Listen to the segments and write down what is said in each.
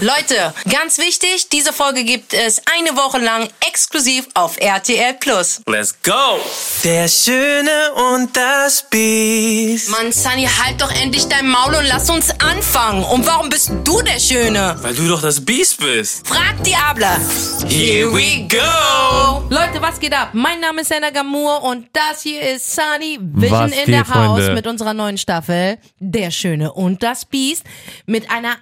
Leute, ganz wichtig, diese Folge gibt es eine Woche lang exklusiv auf RTL Plus. Let's go! Der Schöne und das Biest. Mann, Sunny, halt doch endlich dein Maul und lass uns anfangen. Und warum bist du der Schöne? Weil du doch das Biest bist. Frag Diabla. Here we go! Leute, was geht ab? Mein Name ist Senna Gamur und das hier ist Sunny Vision Was in geht, der House Freunde? mit unserer neuen Staffel Der Schöne und das Biest mit einer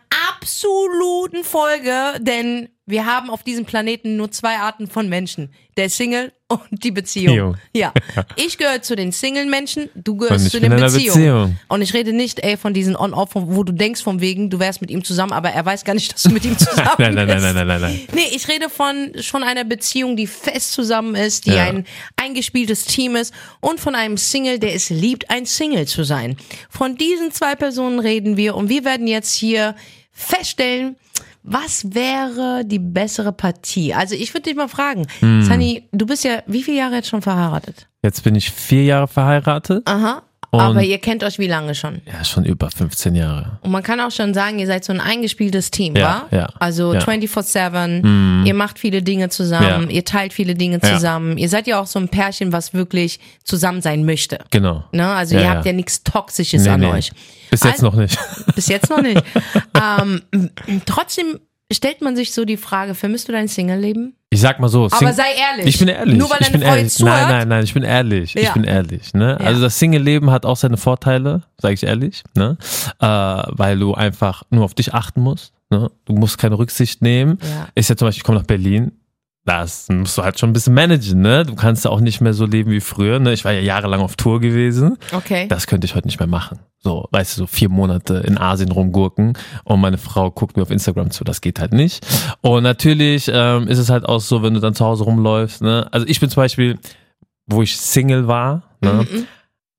absoluten Folge, denn wir haben auf diesem Planeten nur zwei Arten von Menschen. Der Single und die Beziehung. Beziehung. Ja. Ich gehöre zu den Single-Menschen, du gehörst zu den Beziehungen. Beziehung. Und ich rede nicht, ey, von diesen On-Off, wo du denkst vom wegen, du wärst mit ihm zusammen, aber er weiß gar nicht, dass du mit ihm zusammen Nein, nein, nein, bist. nein, nein, nein, nein. Nee, ich rede von schon einer Beziehung, die fest zusammen ist, die Ja. ein eingespieltes Team ist und von einem Single, der es liebt, ein Single zu sein. Von diesen zwei Personen reden wir und wir werden jetzt hier feststellen, was wäre die bessere Partie? Also ich würde dich mal fragen, Hm. Sunny, du bist ja wie viele Jahre jetzt schon verheiratet? Jetzt bin ich vier Jahre verheiratet. Aha. Und- Aber ihr kennt euch wie lange schon? Ja, schon über 15 Jahre. Und man kann auch schon sagen, ihr seid so ein eingespieltes Team, Ja, wa? ja, Also ja. 24-7, ihr macht viele Dinge zusammen, Ja. ihr teilt viele Dinge zusammen. Ihr seid ja auch so ein Pärchen, was wirklich zusammen sein möchte. Genau. Ne? Also ihr habt ja nichts Toxisches Nee, an nee. euch. Bis jetzt Al- noch nicht. Bis jetzt noch nicht. ähm, trotzdem stellt man sich so die Frage, vermisst du dein Single-Leben? Ich sag mal so. Aber Sing- sei ehrlich. Ich bin ehrlich. Nur weil ich deine bin ehrlich. zuhört. Nein, nein, nein, ich bin ehrlich. Ja. Ich bin ehrlich. Ne? Ja. Also das Single-Leben hat auch seine Vorteile, sage ich ehrlich, ne? Äh, weil du einfach nur auf dich achten musst. Ne? Du musst keine Rücksicht nehmen. Ja. Ich ja zum Beispiel, ich komme nach Berlin. Das musst du halt schon ein bisschen managen, ne? Du kannst ja auch nicht mehr so leben wie früher, ne? Ich war ja jahrelang auf Tour gewesen. Okay. Das könnte ich heute nicht mehr machen. So, weißt du, so vier Monate in Asien rumgurken und meine Frau guckt mir auf Instagram zu. Das geht halt nicht. Und natürlich ähm, ist es halt auch so, wenn du dann zu Hause rumläufst. Ne? Also ich bin zum Beispiel, wo ich Single war, ne? Mhm.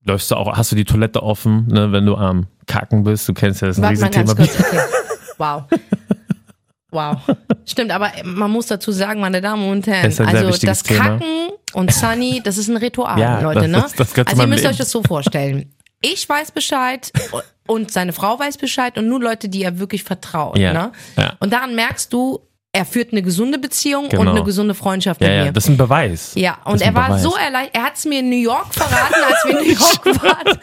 läufst du auch, hast du die Toilette offen, ne? wenn du am Kacken bist. Du kennst ja das ist ein Warte Riesenthema. Wow. Wow. Stimmt, aber man muss dazu sagen, meine Damen und Herren, Das also das Thema. Kacken und Sunny, das ist ein Ritual, Ja, Leute, das- ne? das- zu also ihr müsst Leben. euch das so vorstellen. Ich weiß Bescheid und seine Frau weiß Bescheid und nur Leute, die er wirklich vertraut, Ja, ne? ja. Und daran merkst du, er führt eine gesunde Beziehung und Genau. eine gesunde Freundschaft Ja, mit ja, mir. das ist ein Beweis. Ja, und er war Beweis. so erleichtert. Er hat es mir in New York verraten, als wir in New York waren,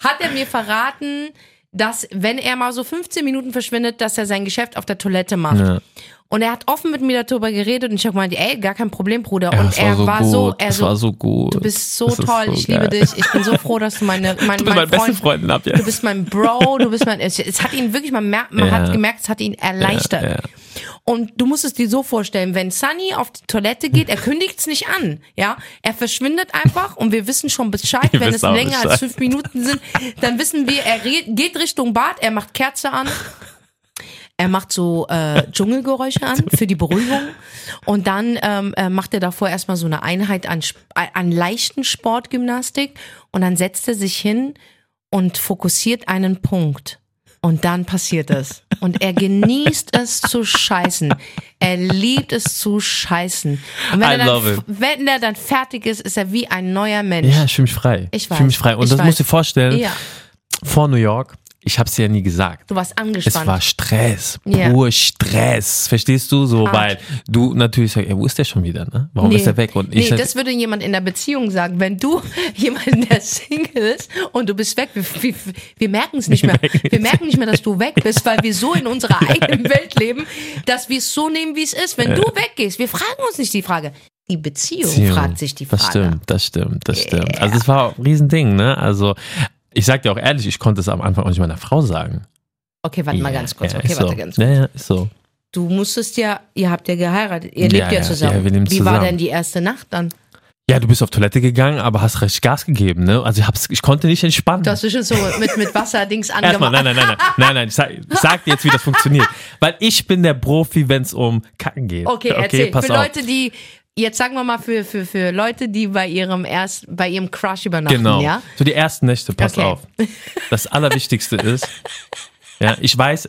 hat er mir verraten, dass wenn er mal so 15 Minuten verschwindet, dass er sein Geschäft auf der Toilette macht. Ja. Und er hat offen mit mir darüber geredet und ich habe gemeint, ey, gar kein Problem, Bruder. Ja, und er war so gut. er so, war so gut. du bist so Das toll, so ich liebe geil. dich. Ich bin so froh, dass du meine, mein, Du bist mein beste Freund, Freundin ab jetzt. du bist mein Bro, du bist mein, es, es hat ihn wirklich, man, merkt, man Ja. hat gemerkt, es hat ihn erleichtert. Ja, ja. Und du musst es dir so vorstellen, wenn Sunny auf die Toilette geht, er kündigt es nicht an, ja, er verschwindet einfach und wir wissen schon Bescheid, Ihr wenn es länger als Bescheid. fünf Minuten sind, dann wissen wir, er geht Richtung Bad, er macht Kerze an, er macht so äh, Dschungelgeräusche an für die Beruhigung und dann ähm, äh, macht er davor erstmal so eine Einheit an, Sp- an leichten Sportgymnastik und dann setzt er sich hin und fokussiert einen Punkt. Und dann passiert es. Und er genießt es zu scheißen. Er liebt es zu scheißen. Und wenn, I er dann, wenn er dann fertig ist, ist er wie ein neuer Mensch. Ja, ich fühle mich frei. Ich fühle mich frei. Und ich das weiß. musst du dir vorstellen, Ja, vor New York, ich habe es dir ja nie gesagt. du warst Es angespannt. war Stress, Ja. pur Stress, verstehst du? So, Hart. weil du natürlich sagst, ey, wo ist der schon wieder, ne? Warum Nee. ist er weg? Und ich nee, das würde jemand in der Beziehung sagen. Wenn du jemanden, der Single ist und du bist weg, wir, wir, wir merken es nicht mehr. Wir merken nicht mehr, dass du weg bist, weil wir so in unserer eigenen Welt leben, dass wir es so nehmen, wie es ist. Wenn du weggehst, wir fragen uns nicht die Frage. Die Beziehung, Beziehung. fragt sich die Frage. Das stimmt, das stimmt, das stimmt. Also das war ein Riesending, ne? Also ich sag dir auch ehrlich, ich konnte es am Anfang auch nicht meiner Frau sagen. Okay, warte mal ganz kurz. ja, Okay, ist warte so. ganz kurz. Ja, ja, ist so. Du musstest ja, ihr habt ja geheiratet, ihr lebt ja, zusammen. ja, wir leben Wie war zusammen. denn die erste Nacht dann? Ja, du bist auf Toilette gegangen, aber hast recht Gas gegeben, ne? Also ich, hab's, ich konnte nicht entspannen. Du hast dich schon so mit, mit Wasserdings Erstmal, angemacht. nein, nein, nein, nein, nein, nein, ich sag, ich sag dir jetzt, wie das funktioniert. Weil ich bin der Profi, wenn es um Kacken geht. Okay, erzähl. pass für auf. Leute, die, jetzt sagen wir mal für, für, für Leute, die bei ihrem erst, bei ihrem Crush übernachten, Genau. ja? So die ersten Nächte, pass Okay. auf. Das Allerwichtigste ist, ja, ich weiß,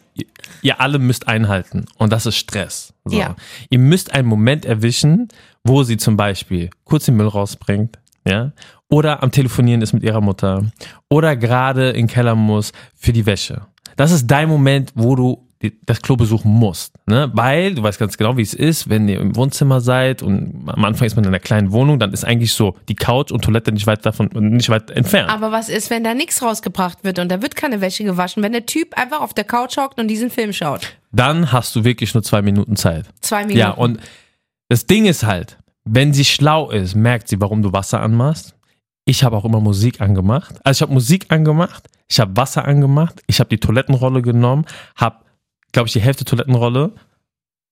ihr- alle müsst einhalten und das ist Stress. So. Ja. Ihr müsst einen Moment erwischen, wo sie zum Beispiel kurz den Müll rausbringt, ja, oder am Telefonieren ist mit ihrer Mutter oder gerade in den Keller muss für die Wäsche. Das ist dein Moment, wo du das Klo besuchen musst. Ne? Weil du weißt ganz genau, wie es ist, wenn ihr im Wohnzimmer seid und am Anfang ist man in einer kleinen Wohnung, dann ist eigentlich so die Couch und Toilette nicht weit davon, nicht weit entfernt. Aber was ist, wenn da nichts rausgebracht wird und da wird keine Wäsche gewaschen, wenn der Typ einfach auf der Couch hockt und diesen Film schaut? dann hast du wirklich nur zwei Minuten Zeit. Zwei Minuten. Ja, und das Ding ist halt, wenn sie schlau ist, merkt sie, warum du Wasser anmachst. Ich habe auch immer Musik angemacht. Also ich habe Musik angemacht, ich habe Wasser angemacht, ich habe die Toilettenrolle genommen, habe, glaube ich, die Hälfte Toilettenrolle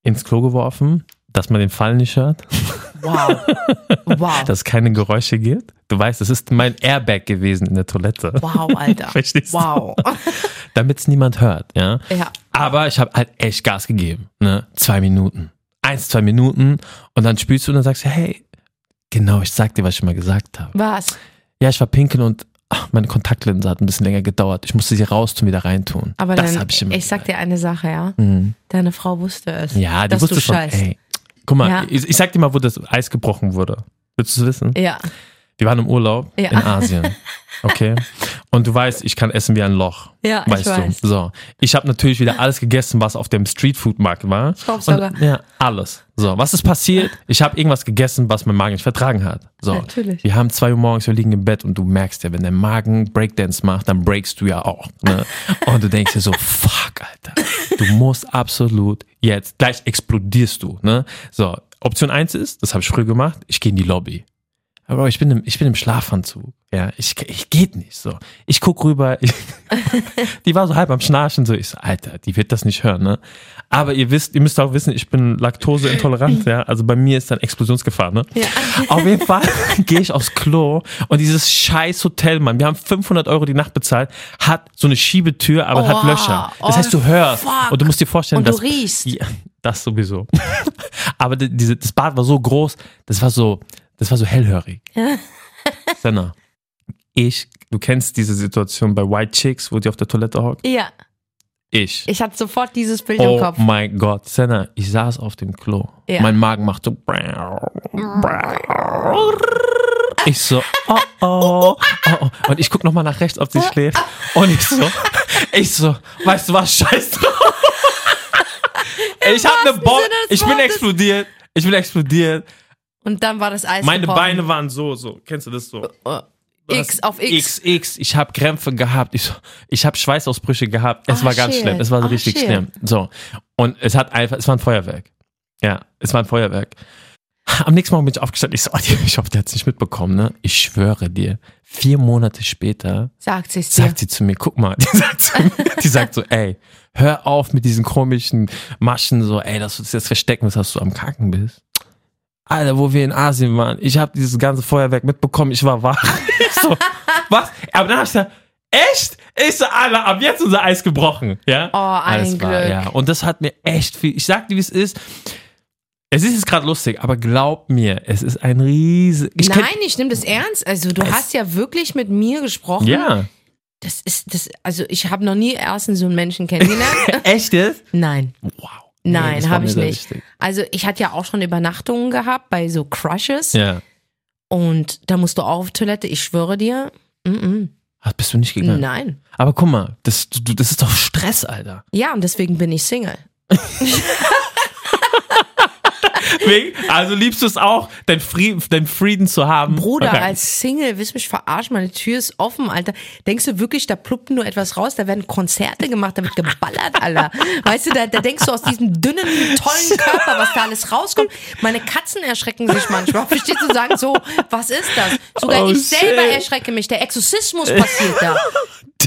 ins Klo geworfen, dass man den Fall nicht hört, Wow. Wow. dass es keine Geräusche gibt. Du weißt, das ist mein Airbag gewesen in der Toilette. wow, Alter. Verstehst du? Wow. Damit es niemand hört, ja. Ja. Aber ich habe halt echt Gas gegeben. Ne? Zwei Minuten. Eins, zwei Minuten. Und dann spielst du und dann sagst du, hey, genau, ich sag dir, was ich mal gesagt habe. Was? Ja, ich war pinkeln und ach, meine Kontaktlinse hat ein bisschen länger gedauert. Ich musste sie raustun, wieder reintun. Aber das dann, habe ich immer ich sag dir eine Sache, ja. Mhm. Deine Frau wusste es. Ja, die wusste du schon, scheißt. ey, guck mal, Ja. ich, ich sag dir mal, wo das Eis gebrochen wurde. Willst du es wissen? Ja. Wir waren im Urlaub Ja. in Asien. Okay? Und du weißt, ich kann essen wie ein Loch. Ja, ich weißt weiß. du. So. Ich habe natürlich wieder alles gegessen, was auf dem Streetfood-Markt war. Staubsauger. Und, ja, alles. So, was ist passiert? Ich habe irgendwas gegessen, was mein Magen nicht vertragen hat. So. Natürlich. Wir haben zwei Uhr morgens, wir liegen im Bett und du merkst ja, wenn dein Magen Breakdance macht, dann breakst du ja auch. Ne? Und du denkst dir so, fuck, Alter. Du musst absolut jetzt, gleich explodierst du. Ne? So, Option eins ist, das habe ich früh gemacht, ich gehe in die Lobby. Aber ich bin im, ich bin im Schlafanzug. Ja, ich, ich geht nicht so. Ich guck rüber, ich, die war so halb am Schnarchen, so ich so, Alter, die wird das nicht hören, ne? Aber ihr wisst, ihr müsst auch wissen, ich bin laktoseintolerant, ja. Also bei mir ist dann Explosionsgefahr, ne? Ja. Auf jeden Fall gehe ich aufs Klo und dieses scheiß Hotel, Mann, wir haben 500 Euro die Nacht bezahlt, hat so eine Schiebetür, aber hat Oh, Löcher. Das oh, heißt, du hörst fuck. und du musst dir vorstellen, Und du dass riechst. ja, das sowieso. aber die- diese, das Bad war so groß, das war so, das war so hellhörig. Senna, ich, du kennst diese Situation bei White Chicks, wo die auf der Toilette hockt? Ja. Ich. Ich hatte sofort dieses Bild im Oh Kopf. mein Gott, Senna, ich saß auf dem Klo. Ja. Mein Magen macht so. Ich so, oh oh, oh, oh. Und ich guck noch mal nach rechts, ob sie schläft. Und ich so, ich so, weißt du was, scheiß drauf. Ich hab ne Bombe, ich bin explodiert. Ich bin explodiert. Und dann war das Eis Meine gebrochen. Beine waren so, so. Kennst du das so? Oh, X auf X. X, X. Ich habe Krämpfe gehabt. Ich, ich habe Schweißausbrüche gehabt. Es Oh, war ganz shit. schlimm. Es war Oh, richtig shit. schlimm. So. Und es hat einfach, es war ein Feuerwerk. Ja, es war ein Feuerwerk. Am nächsten Morgen bin ich aufgestanden. Ich so, oh, ich hoffe, der hat's nicht mitbekommen, ne? Ich schwöre dir, vier Monate später Sagt sie es sagt sie zu mir, guck mal, die sagt, zu mir, die sagt so, ey, hör auf mit diesen komischen Maschen, so, ey, dass du das jetzt verstecken, dass du am Kacken bist. Alter, wo wir in Asien waren, ich habe dieses ganze Feuerwerk mitbekommen, ich war wach. Ich so, was? Aber dann hab ich gesagt, echt? Ich so, Alter, ab jetzt unser Eis gebrochen, ja? Oh, ein Alles war, Glück. ja. Und das hat mir echt viel, ich sag dir, wie es ist, es ist jetzt gerade lustig, aber glaub mir, es ist ein riese, ich kenn- Nein, ich nehme das ernst. Also du hast ja wirklich mit mir gesprochen. ja, Das ist das. Also ich habe noch nie erstens so einen Menschen kennengelernt. echt jetzt? Nein, Wow. Nee, nein, war habe ich nicht. wichtig. Also ich hatte ja auch schon Übernachtungen gehabt bei so Crushes Ja. und da musst du auch auf Toilette. Ich schwöre dir. Mm -mm. Ach, bist du nicht gegangen? Nein. Aber guck mal, das, das ist doch Stress, Alter. Ja, und deswegen bin ich Single. Also liebst du es auch, dein, Frieden, dein Frieden zu haben? Bruder, Okay. als Single, willst du mich verarschen? Meine Tür ist offen, Alter. Denkst du wirklich, da pluppt nur etwas raus? Da werden Konzerte gemacht, da wird geballert, Alter. Weißt du, da, da denkst du aus diesem dünnen, tollen Körper, was da alles rauskommt. Meine Katzen erschrecken sich manchmal. Verstehst du, sagen so, was ist das? Sogar Oh, ich selber shit. erschrecke mich. Der Exorzismus passiert da.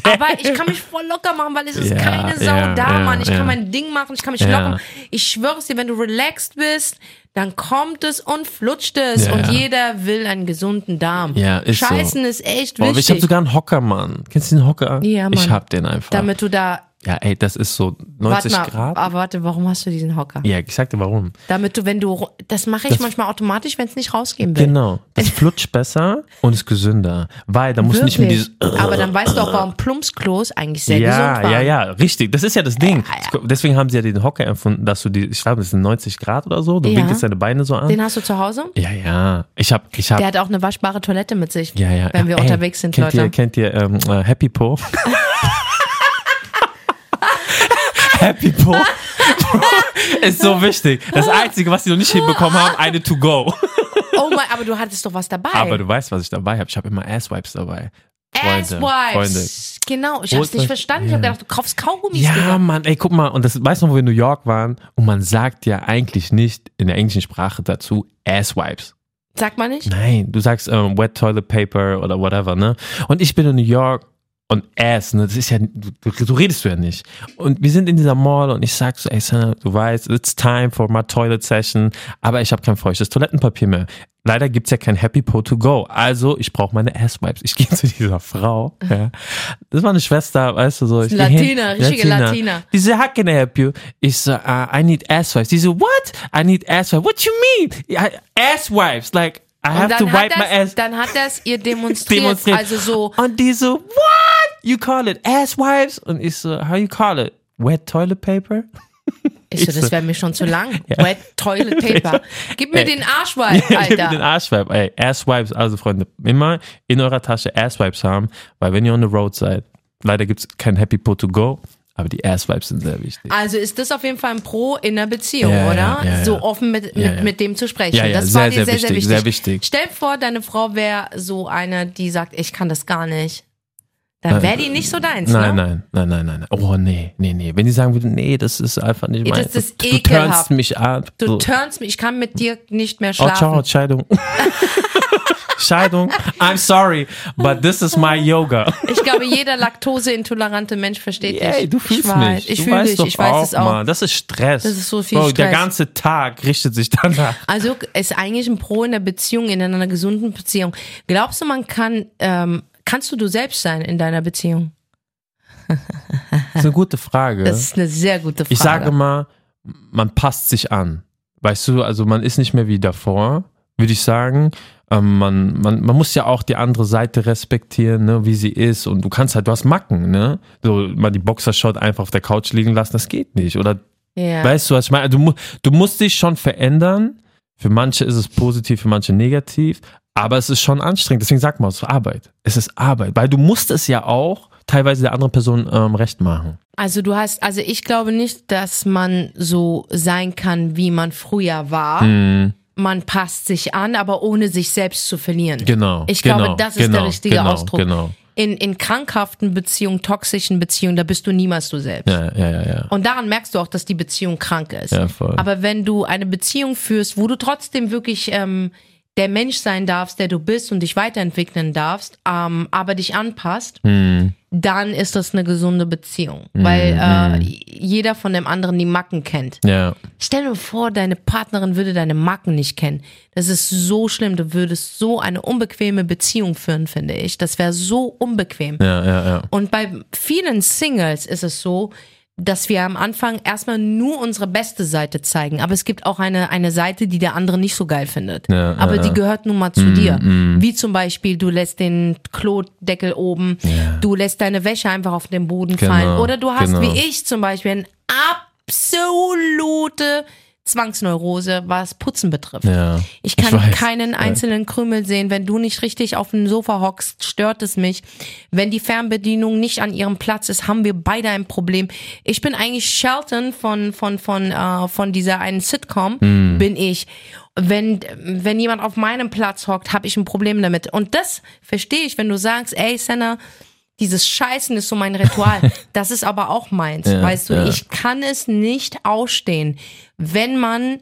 Aber ich kann mich voll locker machen, weil es ist Ja, keine Sau ja, da, ja, Mann. Ich kann mein Ding machen, ich kann mich locken. Ich schwöre es dir, wenn du relaxed bist, dann kommt es und flutscht es. Und jeder will einen gesunden Darm. Ja, ist so. Scheißen ist echt Boah, ich wichtig. habe sogar einen Hocker, Mann. Kennst du den Hocker? Ja, Mann. Ich hab den einfach. damit du da, ja, ey, das ist so warte 90 mal, Grad. aber warte, warum hast du diesen Hocker? Ja, ich sag dir warum. Damit du, wenn du, das mache ich Das- manchmal automatisch, wenn es nicht rausgehen will. Genau. Das flutscht besser und ist gesünder. Weil da musst du nicht mehr Wirklich. dieses. Aber dann weißt du auch, warum Plumpsklos eigentlich sehr ja, gesund waren. ja, ja, richtig. Das ist ja das Ding. Ja, ja. Deswegen haben sie ja den Hocker erfunden, dass du die, ich glaube, das sind 90 Grad oder so. Du Ja. winkelst deine Beine so an. Den hast du zu Hause? ja, ja. Ich hab, ich hab. Der hat auch eine waschbare Toilette mit sich. ja, ja. Wenn wir Ey, unterwegs sind, kennt Leute. Ihr, kennt ihr ähm, äh, Happy Po? Happy Po ist so wichtig. Das Einzige, was sie noch nicht hinbekommen haben, eine to go. Oh mein, aber du hattest doch was dabei. Aber du weißt, was ich dabei habe. Ich habe immer Asswipes dabei. Freunde, Asswipes. Genau, ich hab's nicht verstanden. Ich Ja. hab gedacht, du kaufst Kaugummis, Ja, Digga. Mann, ey, guck mal, und das weißt du noch, wo wir in New York waren und man sagt ja eigentlich nicht in der englischen Sprache dazu Asswipes. Sag mal nicht. Nein, du sagst ähm, Wet Toilet Paper oder whatever, ne? Und ich bin in New York und Ass, ne? Das ist ja, du, du, redest du ja nicht. Und wir sind in dieser Mall und ich sag so, ey, Sana, du weißt, it's time for my toilet session, aber ich habe kein feuchtes Toilettenpapier mehr. Leider gibt's ja kein Happy Po to go. Also, ich brauche meine Ass-Wipes. Ich gehe zu dieser Frau. Ja. Das war eine Schwester, weißt du so. Ich geh hin- Latina, richtige Latina. Die so, how can I help you? Ich so, uh, I need ass-wipes. Die so, what? I need ass-wipes. What you mean? Ass-wipes. Like, I have to wipe hat, my das, ass. dann hat das ihr demonstriert. Demonstriert. Also so, Und die so, what? You call it ass-wipes? Und ich so, how you call it? Wet toilet paper? ich so, das wäre mir schon zu lang. Ja. Wet Toilet Paper. Gib mir Ey. den Arschweib, Gib mir den Alter. Arschwipe. Ey, Asswipes, also Freunde, immer in eurer Tasche Asswipes haben, weil wenn ihr on the road seid, leider gibt's kein Happy Po to go, aber die Asswipes sind sehr wichtig. Also ist das auf jeden Fall ein Pro in der Beziehung, Ja, oder? ja. So offen mit, mit, mit dem zu sprechen. Ja, ja, das sehr, war dir sehr sehr, sehr wichtig, wichtig. sehr wichtig. Stell dir vor, deine Frau wäre so eine, die sagt, ich kann das gar nicht. Dann wäre die nicht so deins, Nein, ne? nein, nein, nein, nein. Oh, nee, nee, nee. Wenn die sagen würden, nee, das ist einfach nicht mein. das ist du, du turnst mich ab. Du so. turnst mich, ich kann mit dir nicht mehr Oh, schlafen. ciao, Scheidung. Scheidung. I'm sorry, but this is my yoga. Ich glaube, jeder laktoseintolerante Mensch versteht Ey, dich. du fühlst ich weiß, mich. Ich fühle dich, doch ich weiß auch, es auch. Mann. Das ist Stress. Das ist so viel Bro, Der Stress. ganze Tag richtet sich danach. Also ist eigentlich ein Pro in der Beziehung, in einer gesunden Beziehung. Glaubst du, man kann, ähm, kannst du du selbst sein in deiner Beziehung? Das ist eine gute Frage. Das ist eine sehr gute Frage. ich sage mal, man passt sich an. Weißt du, also man ist nicht mehr wie davor, würde ich sagen. Ähm, man, man, man muss ja auch die andere Seite respektieren, ne, wie sie ist. Und du kannst halt, du hast Macken, ne? So mal die Boxershot einfach auf der Couch liegen lassen, das geht nicht. Oder ja. weißt du, was ich meine? Du, du musst dich schon verändern. Für manche ist es positiv, für manche negativ. Aber es ist schon anstrengend. Deswegen sag mal, es ist Arbeit. Es ist Arbeit. Weil du musst es ja auch teilweise der anderen Person ähm, recht machen. Also du hast, also ich glaube nicht, dass man so sein kann, wie man früher war. Mhm. Man passt sich an, aber ohne sich selbst zu verlieren. Genau. Ich genau, glaube, das ist genau, der richtige genau, Ausdruck. Genau. In, in krankhaften Beziehungen, toxischen Beziehungen, da bist du niemals du selbst. Ja, ja, ja, ja. Und daran merkst du auch, dass die Beziehung krank ist. Ja, voll. Aber wenn du eine Beziehung führst, wo du trotzdem wirklich ähm, der Mensch sein darfst, der du bist und dich weiterentwickeln darfst, ähm, aber dich anpasst, Hm. dann ist das eine gesunde Beziehung. Weil äh, jeder von dem anderen die Macken kennt. Ja, Stell dir vor, deine Partnerin würde deine Macken nicht kennen. Das ist so schlimm. Du würdest so eine unbequeme Beziehung führen, finde ich. Das wäre so unbequem. ja, ja, ja. Und bei vielen Singles ist es so, dass wir am Anfang erstmal nur unsere beste Seite zeigen. Aber es gibt auch eine, eine Seite, die der andere nicht so geil findet. Ja, Aber ja, die ja. gehört nun mal zu dir. Wie zum Beispiel, du lässt den Klodeckel oben, du lässt deine Wäsche einfach auf den Boden Genau, fallen. Oder du hast, genau. wie ich zum Beispiel, eine absolute Zwangsneurose, was Putzen betrifft. ja. Ich kann weiß. keinen einzelnen Krümel sehen. Wenn du nicht richtig auf dem Sofa hockst, stört es mich. Wenn die Fernbedienung nicht an ihrem Platz ist, haben wir beide ein Problem. Ich bin eigentlich Shelton von von von äh, von dieser einen Sitcom Hm. bin ich. Wenn wenn jemand auf meinem Platz hockt, habe ich ein Problem damit. Und das verstehe ich, wenn du sagst, ey Senna, dieses Scheißen ist so mein Ritual. Das ist aber auch meins. Ja, weißt du, ja. ich kann es nicht ausstehen, wenn man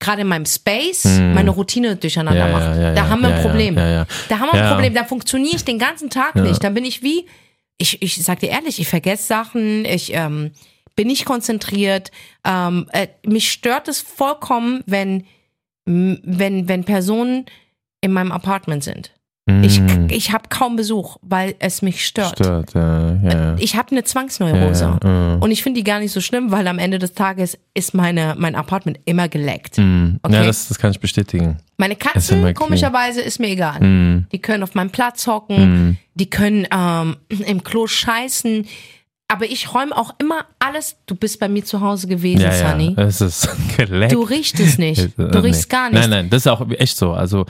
gerade in meinem Space meine Routine durcheinander Hm. Ja, macht. ja, da haben wir ein Problem. Da haben wir ein. Problem. Da funktioniere ich den ganzen Tag nicht. Dann bin ich wie, ich, ich sag dir ehrlich, ich vergesse Sachen, ich ähm, bin nicht konzentriert. Ähm, äh, mich stört es vollkommen, wenn, wenn, wenn Personen in meinem Apartment sind. Ich, Mm, ich habe kaum Besuch, weil es mich stört. stört, ja, ja. Ich habe eine Zwangsneurose. Ja, ja, ja. Und ich finde die gar nicht so schlimm, weil am Ende des Tages ist meine, mein Apartment immer geleckt. Mm. Okay. Ja, das, das kann ich bestätigen. Meine Ist Katzen, clean. komischerweise, ist mir egal. Mm. Die können auf meinem Platz hocken, die können ähm, im Klo scheißen. Aber ich räume auch immer alles. Du bist bei mir zu Hause gewesen, Ja, ja, Sunny. es ist geleckt. Du riechst es nicht. Äh, Du riechst gar nicht. Nein, nein, das ist auch echt so. Also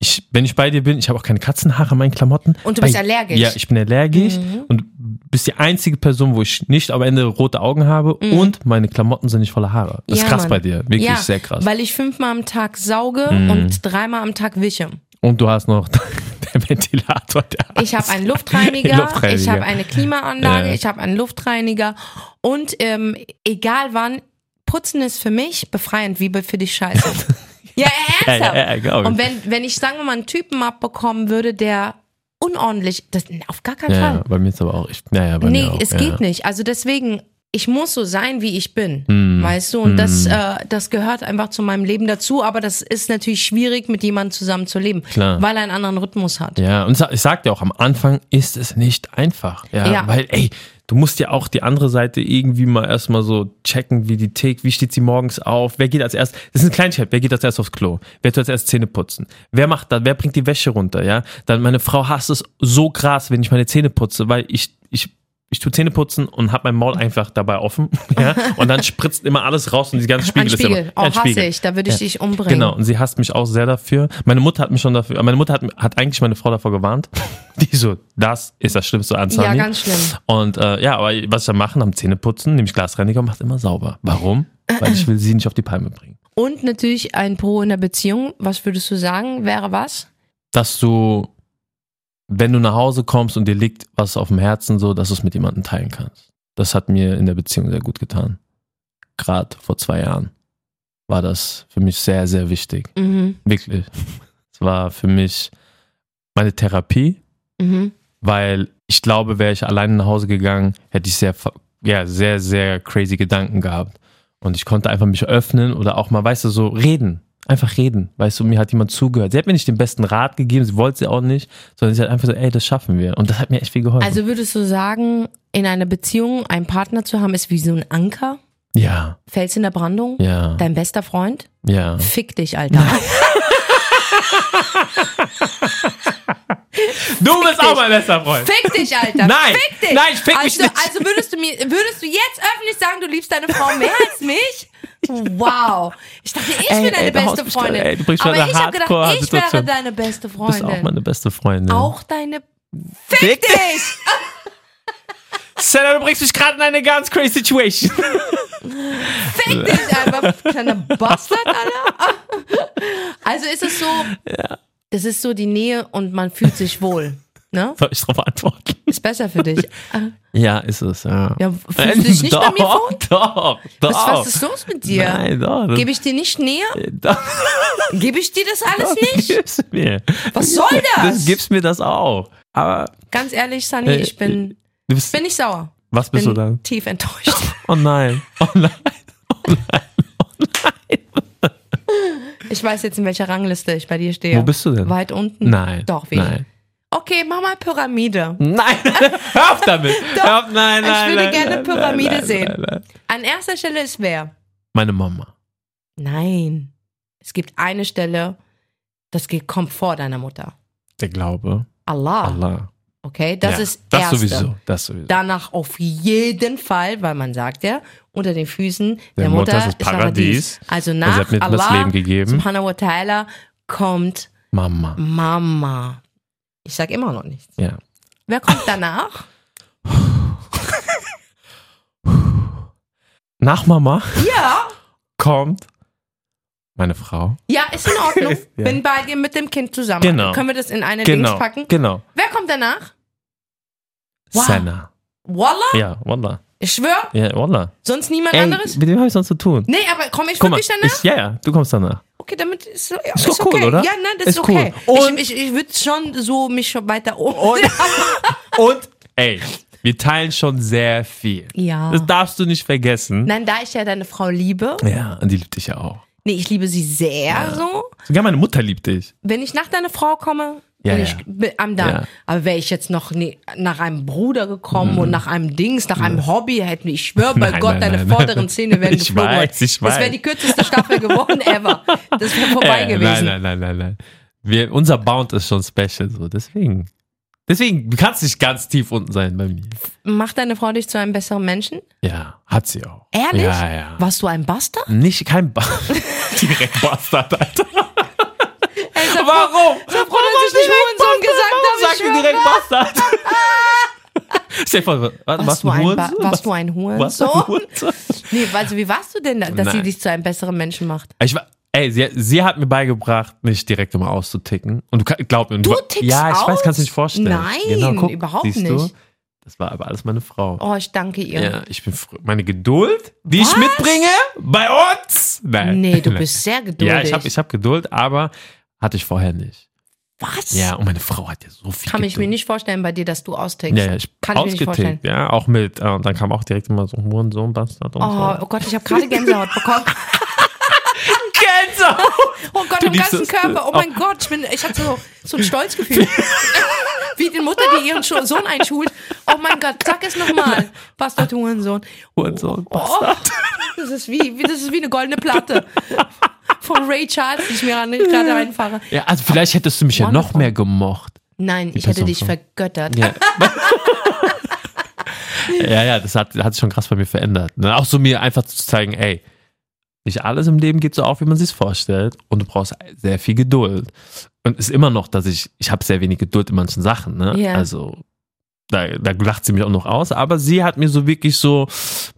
ich, wenn ich bei dir bin, ich habe auch keine Katzenhaare an meinen Klamotten. Und du bist Bei- allergisch. Ja, ich bin allergisch und bist die einzige Person, wo ich nicht am Ende rote Augen habe und meine Klamotten sind nicht voller Haare. Das ist Mhm. Ja, krass Mann. bei dir, wirklich ja, sehr krass. Mhm. Weil ich fünfmal am Tag sauge und dreimal am Tag wische. Und du hast noch der Ventilator, der Ich habe einen Luftreiniger, Luftreiniger. ich habe eine Klimaanlage, Ja. ich habe einen Luftreiniger und ähm, egal wann, Putzen ist für mich befreiend, wie für dich scheiße. ja, ernsthaft. Ja, ja, ja, und wenn, wenn ich, sagen wir mal, einen Typen abbekommen würde, der unordentlich, das, auf gar keinen Ja, Fall. ja, bei mir ist aber auch, ich, ja, ja, bei Nee, mir auch, es ja. geht nicht. Also deswegen, ich muss so sein, wie ich bin. Hm. Weißt du? Und das, äh, das gehört einfach zu meinem Leben dazu. Aber das ist natürlich schwierig, mit jemandem zusammen zu leben. Klar. Weil er einen anderen Rhythmus hat. Ja, und ich sag dir auch, am Anfang ist es nicht einfach. Ja, Ja. weil, ey, du musst ja auch die andere Seite irgendwie mal erstmal so checken, wie die tickt, wie steht sie morgens auf, wer geht als erst, das ist ein Kleinigkeit, wer geht als erst aufs Klo, wer tut als erst Zähne putzen, wer macht das, wer bringt die Wäsche runter, ja, dann meine Frau hasst es so krass, wenn ich meine Zähne putze, weil ich, ich, tue Zähne putzen und hab mein Maul einfach dabei offen, ja, und dann spritzt immer alles raus und die ganze Spiegel Ein ist immer, Spiegel, auch ein hasse Spiegel. ich. Da würde ich Ja. dich umbringen. Genau, und sie hasst mich auch sehr dafür. Meine Mutter hat mich schon dafür, meine Mutter hat, hat eigentlich meine Frau davor gewarnt. Die so, das ist das Schlimmste an Ja, Sani. ganz schlimm. Und äh, ja, aber was ich dann mache, am Zähneputzen, nehme ich Glasreiniger und mache immer sauber. Warum? Weil ich will sie nicht auf die Palme bringen. Und natürlich ein Pro in der Beziehung. Was würdest du sagen? Wäre was? Dass du, wenn du nach Hause kommst und dir liegt was auf dem Herzen, so, dass du es mit jemandem teilen kannst. Das hat mir in der Beziehung sehr gut getan. Gerade vor zwei Jahren war das für mich sehr, sehr wichtig. Mhm. Wirklich. Es war für mich meine Therapie, Mhm. weil ich glaube, wäre ich alleine nach Hause gegangen, hätte ich sehr, ja, sehr, sehr crazy Gedanken gehabt. Und ich konnte einfach mich öffnen oder auch mal, weißt du, so reden. Einfach reden. Weißt du, mir hat jemand zugehört. Sie hat mir nicht den besten Rat gegeben, sie wollte sie auch nicht, sondern sie hat einfach so, ey, das schaffen wir. Und das hat mir echt viel geholfen. Also würdest du sagen, in einer Beziehung einen Partner zu haben, ist wie so ein Anker? ja, Fels in der Brandung? ja, Dein bester Freund? ja. Fick dich, Alter. Du bist auch mein bester Freund. Fick dich, Alter. Nein, Fick dich. nein, ich fick mich also, nicht. Also würdest du mir, würdest du jetzt öffentlich sagen, du liebst deine Frau mehr als mich? Wow. Ich dachte, ich Ey, bin deine ey, beste mich Freundin. ey, du bringst Aber ich habe gedacht, ich Hardcore-Situation. wäre deine beste Du bist auch Freundin. meine beste Freundin. Auch deine. Fick Fick dich! Sarah, du bringst mich gerade in eine ganz crazy Situation. Fick dich einfach, kleiner Bastard, Alter. Also ist es so, das ist so die Nähe und man fühlt sich wohl. Ne? Soll ich darauf antworten? Ist besser für dich. Ja, ist es, ja. Ja, fühlst du dich nicht doch, bei mir wohl? Doch, doch. Was, was ist los mit dir? Nein, doch. Gebe ich dir nicht Nähe? doch, Gebe ich dir das alles nicht? gibst mir. Was soll das? Das gibst mir das auch. Aber Ganz ehrlich, Sunny, Äh, ich bin, du bist, bin nicht sauer. was bist du dann? tief enttäuscht. Oh nein, oh nein. Ich weiß jetzt, in welcher Rangliste ich bei dir stehe. Wo bist du denn? Weit unten? Nein. Doch, wie? Nein. Okay, mach mal Pyramide. Nein, hör auf damit. Hör auf, nein, Ich nein, würde nein, gerne nein, Pyramide nein, sehen. An erster Stelle ist wer? Meine Mama. Nein. Es gibt eine Stelle, das kommt vor deiner Mutter. Der Glaube. Allah. Allah. Okay, das ja, ist das erste. sowieso. Das sowieso. Danach auf jeden Fall, weil man sagt ja, unter den Füßen der, Der Mutter, Mutter ist das Paradies. Also nach sie hat mir das Allah Leben gegeben. subhanahu wa ta'ala kommt Mama. Mama. Ich sag immer noch nichts. Ja. Wer kommt danach? Nach Mama ja. kommt meine Frau. Ja, ist in Ordnung. Ja. Bin bei dir mit dem Kind zusammen. Genau. Können wir das in eine Genau. Dings packen? Genau. Wer kommt danach? Wow. Senna. Wallah? Ja, Wallah. Ich schwör, Ja, Wallah. sonst niemand Ey, anderes? mit dem habe ich sonst zu tun. Nee, aber komm ich Guck mal, wirklich danach? ich, ja, ja, du kommst danach. okay, damit ist, ja, Ist ist, doch cool, okay. oder? Ja, nein, das Ist ist, okay. cool. Und- ich ich, ich würde schon so mich schon weiter um. Und, und, ey, wir teilen schon sehr viel. Ja. Das darfst du nicht vergessen. Nein, da ich ja deine Frau liebe, Ja, und die liebt dich ja auch. nee, ich liebe sie sehr so. Sogar meine Mutter liebt dich. Wenn ich nach deiner Frau komme, Ja, bin ja. ich am da. Ja. Aber wäre ich jetzt noch nie, nach einem Bruder gekommen und nach einem Dings, nach einem Hobby, hätten ich schwöre bei Mhm. Nein, Gott, nein, deine nein, vorderen. Zähne wären Ich geflogen. weiß, ich Das wäre weiß. die kürzeste Staffel geworden ever. Das wäre vorbei gewesen. Nein, nein, nein, nein, nein. Wir, unser Bound ist schon special, so deswegen. Deswegen, du kannst nicht ganz tief unten sein bei mir. Macht deine Frau dich zu einem besseren Menschen? Ja, hat sie auch. Ehrlich? Ja, ja. Warst du ein Bastard? Nicht kein ba Direkt Bastard, Alter. Sag warum? Sei froh, dass ich nicht Hurensohn gesagt habe. Sag ich mir direkt Bastard. Stell dir vor, warte, Warst du du ein, Hurensohn? warst du ein du Hurensohn? Nee, also wie warst du denn, da- dass sie Nein. dich zu einem besseren Menschen macht? Ich war, ey, sie, sie hat mir beigebracht, nicht direkt immer auszuticken. Und du glaub mir, Du war- tickst Ja, ich weiß, kannst du aus? nicht vorstellen. Nein, genau, guck, überhaupt nicht. Du? Das war aber alles meine Frau. Oh, ich danke ihr. Ja, ich bin meine Geduld, die Was? ich mitbringe bei uns. Nein. Nee, du bist sehr geduldig. Ja, ich habe ich hab Geduld, aber hatte ich vorher nicht. Was? Ja, und meine Frau hat ja so viel Kann ich mir nicht vorstellen bei dir, dass du austickst. Ja, ja, ich Kann ich mir nicht vorstellen. ausgetickt, ja, auch mit, äh, und dann kam auch direkt immer so ein Hurensohn, Bastard und Oh, so. oh Gott, ich habe gerade Gänsehaut bekommen. Gänsehaut! Oh Gott, im ganzen. Körper. Oh mein Gott, ich bin, ich hatte so, so ein Stolzgefühl. Wie die Mutter, die ihren Sohn einschult. Oh mein Gott, sag es nochmal. Bastard Hurensohn. Hurensohn, Oh, Bastard. das ist wie, das ist wie eine goldene Platte. Von Ray Charles, die ich mir gerade einfahre. Ja, also vielleicht hättest du mich ja noch Wonderful. mehr gemocht. Nein, ich hätte dich von- vergöttert. Ja. ja, ja, das hat, hat sich schon krass bei mir verändert. Ne? Auch so mir einfach zu zeigen, ey, nicht alles im Leben geht so auf, wie man sich vorstellt. Und du brauchst sehr viel Geduld. Und es ist immer noch, dass ich, ich habe sehr wenig Geduld in manchen Sachen. Ne? Ja. Also da, da lacht sie mich auch noch aus. Aber sie hat mir so wirklich so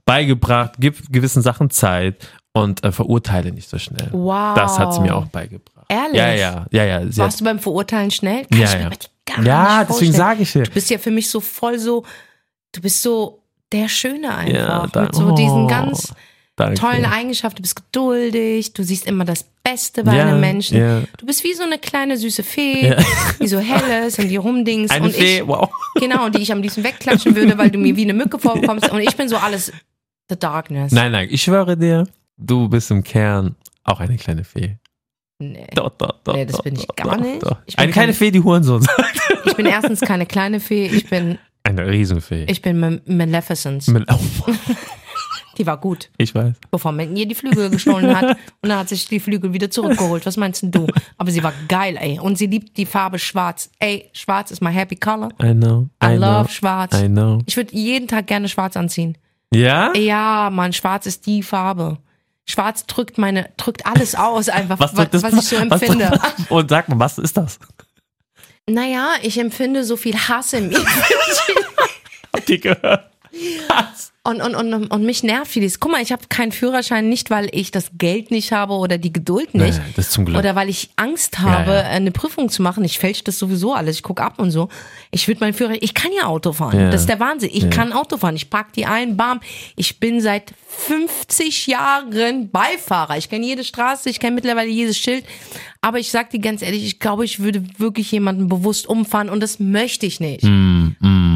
beigebracht, gib gewissen Sachen Zeit und äh, verurteile nicht so schnell. Wow. Das hat sie mir auch beigebracht. Ehrlich? Ja, ja, ja, ja. Sie hat, Warst du beim Verurteilen schnell? Kann Ja, ja. ja, deswegen sage ich dir. Du bist ja für mich so voll so, du bist so der Schöne einfach. Ja, da- mit so diesen oh, ganz Danke. tollen Eigenschaften. Du bist geduldig, du siehst immer das Beste bei Ja, einem Menschen. ja. Du bist wie so eine kleine süße Fee, Ja. die so hell ist und die rumdings. Eine und Fee, ich, wow. genau, die ich am liebsten wegklatschen würde, weil du mir wie eine Mücke vorkommst. Und ich bin so alles the darkness. Nein, nein, ich schwöre dir, du bist im Kern auch eine kleine Fee. Nee. Doch, doch, doch. Nee, das bin ich gar nicht. Doch. Ich bin Eine kleine keine- Fee, die Hurensohn sagt. Ich bin erstens keine kleine Fee, ich bin, Eine Riesenfee. ich bin Ma- Maleficent. Mit- oh, Die war gut. ich weiß. bevor man ihr die Flügel gestohlen hat und dann hat sich die Flügel wieder zurückgeholt. Was meinst denn du? Aber sie war geil, ey. Und sie liebt die Farbe schwarz. Ey, schwarz ist my happy color. I know. I, I, love know. schwarz. I know. Ich würde jeden Tag gerne schwarz anziehen. Ja? Ja, Mann, schwarz ist die Farbe. Schwarz drückt meine, drückt alles aus einfach, was, das- was ich so was- empfinde. Und sag mal, was ist das? naja, ich empfinde so viel Hass in mir. Habt ihr gehört? Und, und, und, und mich nervt vieles. Guck mal, ich habe keinen Führerschein nicht, weil ich das Geld nicht habe oder die Geduld nicht. Nee, das zum Glück. Oder weil ich Angst habe, Ja, ja. eine Prüfung zu machen. Ich fälsche das sowieso alles. Ich gucke ab und so. Ich würde meinen Führer, ich kann ja Auto fahren. Ja. Das ist der Wahnsinn. Ich kann Auto fahren. Ich park die ein, bam. Ich bin seit 50 Jahren Beifahrer. Ich kenne jede Straße, ich kenne mittlerweile jedes Schild. Aber ich sag dir ganz ehrlich, ich glaube, ich würde wirklich jemanden bewusst umfahren und das möchte ich nicht. Mm, mm.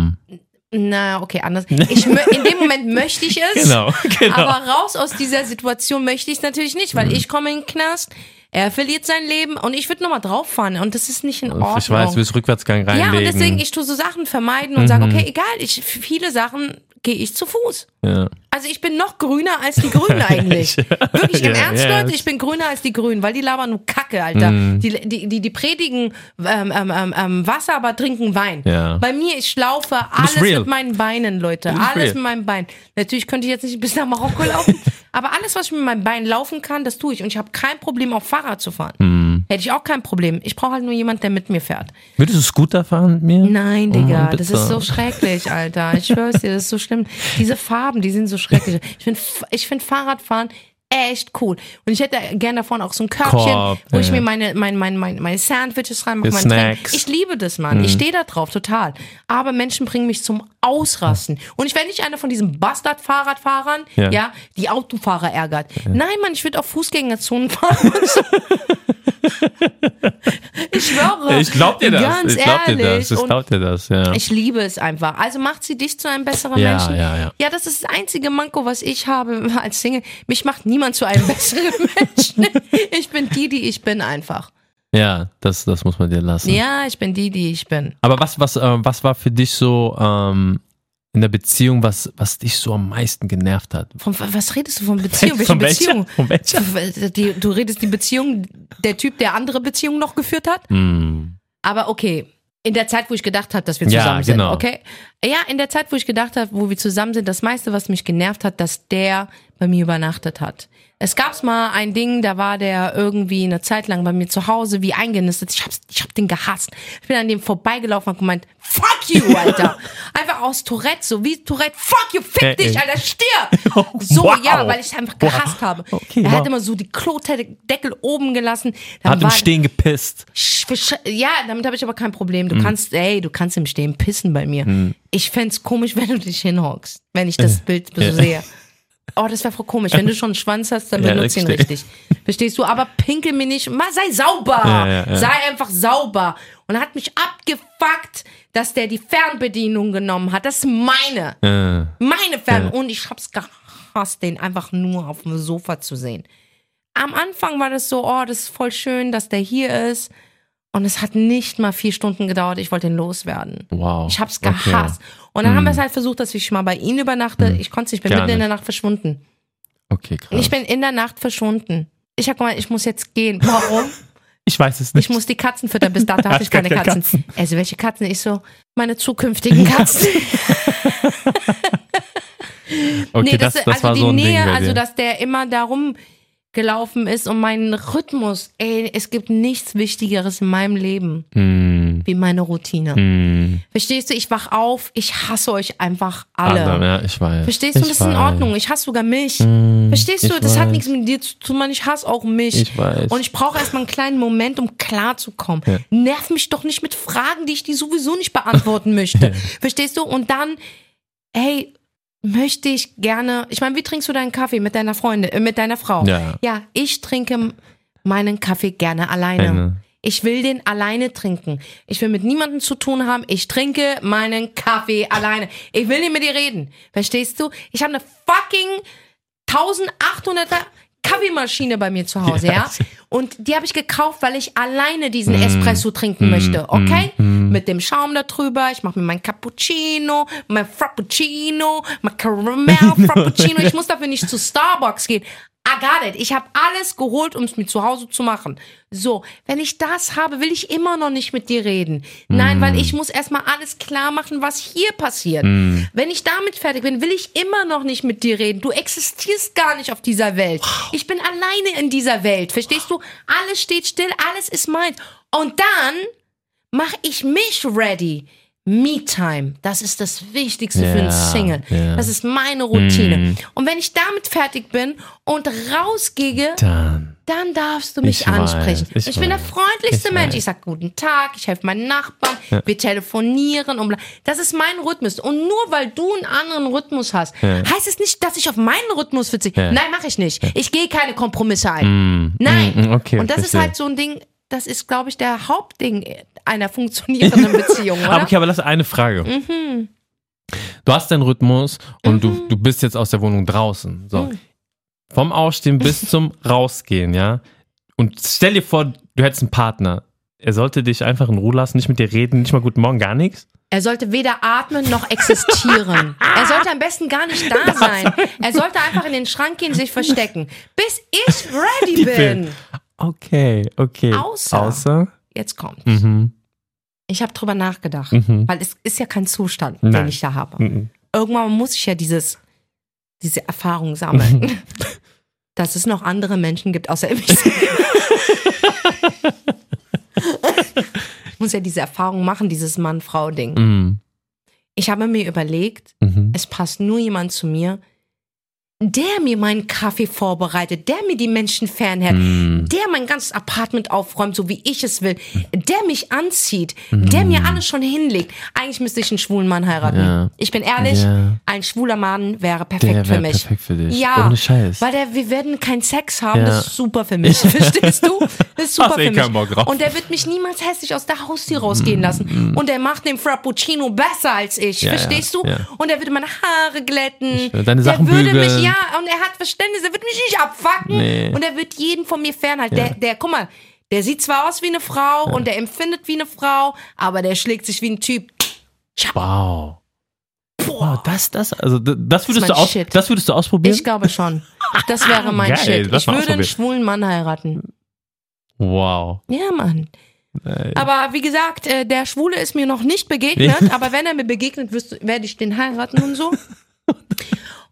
Na, okay, anders. Ich, in dem Moment möchte ich es. Genau, genau. Aber raus aus dieser Situation möchte ich es natürlich nicht, weil ich komme in den Knast, er verliert sein Leben und ich würde nochmal drauf fahren und das ist nicht in Ordnung. Ich weiß, du willst Rückwärtsgang ja, reinlegen. und deswegen, ich tue so Sachen vermeiden und sage, okay, egal, ich, viele Sachen gehe ich zu Fuß. ja. Also ich bin noch grüner als die Grünen eigentlich. Wirklich, im Ja, Ernst, ja, Leute, ich bin grüner als die Grünen, weil die labern nur Kacke, Alter. Mhm. Die, die, die, die predigen ähm, ähm, ähm, ähm, Wasser, aber trinken Wein. Ja. Bei mir, ich laufe alles mit meinen Beinen, Leute. Alles real. mit meinen Beinen. Natürlich könnte ich jetzt nicht bis nach Marokko laufen, aber alles, was ich mit meinen Beinen laufen kann, das tue ich. Und ich habe kein Problem, auf Fahrrad zu fahren. Mhm. Hätte ich auch kein Problem. Ich brauche halt nur jemanden, der mit mir fährt. Würdest du Scooter fahren mit mir? Nein, Oh, Digga, bitte. das ist so schrecklich, Alter. Ich schwör's dir, das ist so schlimm. Diese Farben, die sind so schrecklich. Ich finde ich find Fahrradfahren echt cool. Und ich hätte gerne davon auch so ein Körbchen, Korb, wo ich ja. mir meine, meine, meine, meine, meine Sandwiches reinmache, meine. Snacks. Ich liebe das, Mann. Ich stehe da drauf, total. Aber Menschen bringen mich zum Ausrasten. Und ich werde nicht einer von diesen Bastard-Fahrradfahrern, ja. Ja. die Autofahrer ärgert. Nein, Mann, ich würde auf Fußgängerzonen fahren. ich schwöre. Ich glaub dir das. Ganz ich glaub dir ehrlich. das. Ich glaub dir das, ja. ich liebe es einfach. Also macht sie dich zu einem besseren Ja, Menschen. ja, ja. Ja, das ist das einzige Manko, was ich habe als Single. Mich macht niemand zu einem besseren Menschen. Ich bin die, die ich bin einfach. ja, das, das muss man dir lassen. Ja, ich bin die, die ich bin. Aber was, was, äh, was war für dich so ähm, in der Beziehung, was, was dich so am meisten genervt hat? Von, was redest du von Beziehung? Welche Von? Beziehung? Von welcher? Die, du redest die Beziehung, der Typ, der andere Beziehungen noch geführt hat? Hm. Aber okay. In der Zeit, wo ich gedacht habe, dass wir Ja, zusammen sind, genau. okay? Ja, in der Zeit, wo ich gedacht habe, wo wir zusammen sind, das meiste, was mich genervt hat, dass der bei mir übernachtet hat. Es gab's mal ein Ding, da war der irgendwie eine Zeit lang bei mir zu Hause wie eingenistet. Ich hab's, ich hab den gehasst. Ich bin an dem vorbeigelaufen und gemeint, fuck you, Alter. Einfach aus Tourette, so wie Tourette, fuck you, fick Äh, dich, äh. Alter, stirb. So, Wow. ja, weil ich einfach gehasst habe. Okay, er wow. hat immer so die Klodeckel oben gelassen. Dann Hat im Stehen gepisst. Ja, damit habe ich aber kein Problem. Du kannst, ey, du kannst im Stehen pissen bei mir. Ich fänd's komisch, wenn du dich hinhockst, wenn ich das Bild so Ja. sehe. Oh, das wäre voll komisch. Wenn du schon einen Schwanz hast, dann Ja, benutze ihn richtig. Verstehst du? Aber pinkel mir nicht. Mal sei sauber. Ja, ja. Sei einfach sauber. Und er hat mich abgefuckt, dass der die Fernbedienung genommen hat. Das ist meine. Meine Fern. Und ich hab's gehasst, den einfach nur auf dem Sofa zu sehen. Am Anfang war das so, oh, das ist voll schön, dass der hier ist. Und es hat nicht mal vier Stunden gedauert. Ich wollte ihn loswerden. wow. Ich hab's Okay. Und dann haben wir es halt versucht, dass ich mal bei ihm übernachte. Ich konnte nicht, ich bin Gar mitten in der nicht. Nacht verschwunden. Okay, krass. Ich bin in der Nacht verschwunden. Ich hab gemeint, ich muss jetzt gehen. Warum? Ich weiß es nicht. Ich muss die Katzen füttern. Bis dato hatte ich keine keine Katzen. Also welche Katzen? Ich so, meine zukünftigen Katzen. okay, nee, das, das, also war die so ein Nähe, Ding also dass der immer darum gelaufen ist und meinen Rhythmus. Ey, es gibt nichts Wichtigeres in meinem Leben Hm, wie meine Routine. hm. Verstehst du? Ich wach auf, ich hasse euch einfach alle. Alle, ja, ich weiß. Verstehst du? ich Das ist in weiß. Ordnung. Ich hasse sogar mich. Hm, Verstehst du? ich Das hat weiß. nichts mit dir zu tun. Ich hasse auch mich. Ich weiß. Und ich brauche erstmal einen kleinen Moment, um klarzukommen. Ja. Nerv mich doch nicht mit Fragen, die ich dir sowieso nicht beantworten möchte. Verstehst du? Und dann, hey, möchte ich gerne. Ich meine, wie trinkst du deinen Kaffee mit deiner Freundin, äh, mit deiner Frau? Ja. Ja, ich trinke meinen Kaffee gerne alleine. Eine. Ich will den alleine trinken. Ich will mit niemandem zu tun haben. Ich trinke meinen Kaffee alleine. Ich will nicht mit dir reden. Verstehst du? Ich habe eine fucking 1800er Kaffeemaschine bei mir zu Hause, ja? Und die habe ich gekauft, weil ich alleine diesen Mm. Espresso trinken möchte, okay? Mit dem Schaum da drüber. Ich mache mir mein Cappuccino, mein Frappuccino, mein Caramel Frappuccino. Ich muss dafür nicht zu Starbucks gehen. I got it. Ich habe alles geholt, um es mir zu Hause zu machen. So, wenn ich das habe, will ich immer noch nicht mit dir reden. Nein, weil ich muss erstmal alles klar machen, was hier passiert. Wenn ich damit fertig bin, will ich immer noch nicht mit dir reden. Du existierst gar nicht auf dieser Welt. Ich bin alleine in dieser Welt. Verstehst du? Alles steht still, alles ist meins. Und dann mache ich mich ready. Me-Time, das ist das Wichtigste für Ja, einen Single. ja. Das ist meine Routine. Und wenn ich damit fertig bin und rausgehe, Dann. dann darfst du mich Ich weiß, ansprechen. ich ich bin der weiß, freundlichste ich Mensch. weiß. Ich sag guten Tag, ich helfe meinen Nachbarn, wir telefonieren und. Das ist mein Rhythmus. Und nur weil du einen anderen Rhythmus hast, heißt es nicht, dass ich auf meinen Rhythmus verzichte. Ja. Nein, mache ich nicht. Ich gehe keine Kompromisse ein. Nein. mm, okay, und das ist verstehe. halt so ein Ding, das ist, glaube ich, der Hauptding einer funktionierenden Beziehung, oder? Aber okay, aber das ist eine Frage. Mhm. Du hast deinen Rhythmus und du, du bist jetzt aus der Wohnung draußen. So. Mhm. Vom Aufstehen bis zum Rausgehen, ja. Und stell dir vor, du hättest einen Partner. Er sollte dich einfach in Ruhe lassen, nicht mit dir reden, nicht mal guten Morgen, gar nichts. Er sollte weder atmen noch existieren. er sollte am besten gar nicht da sein. Er sollte einfach in den Schrank gehen, sich verstecken. Bis ich ready bin. Okay, okay. Außer- Außer? Jetzt kommt. Mhm. Ich habe drüber nachgedacht, Mhm. weil es ist ja kein Zustand, den Nein. ich da habe. Mhm. Irgendwann muss ich ja dieses, diese Erfahrung sammeln. dass es noch andere Menschen gibt, außer mich. ich muss ja diese Erfahrung machen, dieses Mann-Frau-Ding. Mhm. Ich habe mir überlegt, Mhm. es passt nur jemand zu mir, der mir meinen Kaffee vorbereitet, der mir die Menschen fernhält, Mhm. der mein ganzes Apartment aufräumt, so wie ich es will, der mich anzieht, der mir alles schon hinlegt. Eigentlich müsste ich einen schwulen Mann heiraten. Ja. Ich bin ehrlich, Ja. ein schwuler Mann wäre perfekt Der für wäre mich. perfekt für dich. Ja, Ohne Scheiß. weil der, wir werden keinen Sex haben, Ja. das ist super für mich, verstehst du? Das ist super eh für mich. Bock drauf. Und der wird mich niemals hässlich aus der Haustür rausgehen lassen. Und der macht den Frappuccino besser als ich, Mm, verstehst du? Und der würde meine Haare glätten. deine der Sachen würde bügeln. mich, ja, und er hat Verständnis, der wird mich nicht abfacken. Nee. Und er wird jeden von mir fernhalten. Der, der, guck mal, der sieht zwar aus wie eine Frau und der empfindet wie eine Frau, aber der schlägt sich wie ein Typ. Wow. Wow, das, das, also das würdest du aus, Shit. das würdest du ausprobieren? Ich glaube schon. Das wäre mein Geil, Shit. Ich würde einen schwulen Mann heiraten. wow. Ja, Mann. Ey. Aber wie gesagt, äh, der Schwule ist mir noch nicht begegnet, aber wenn er mir begegnet, werde ich den heiraten und so.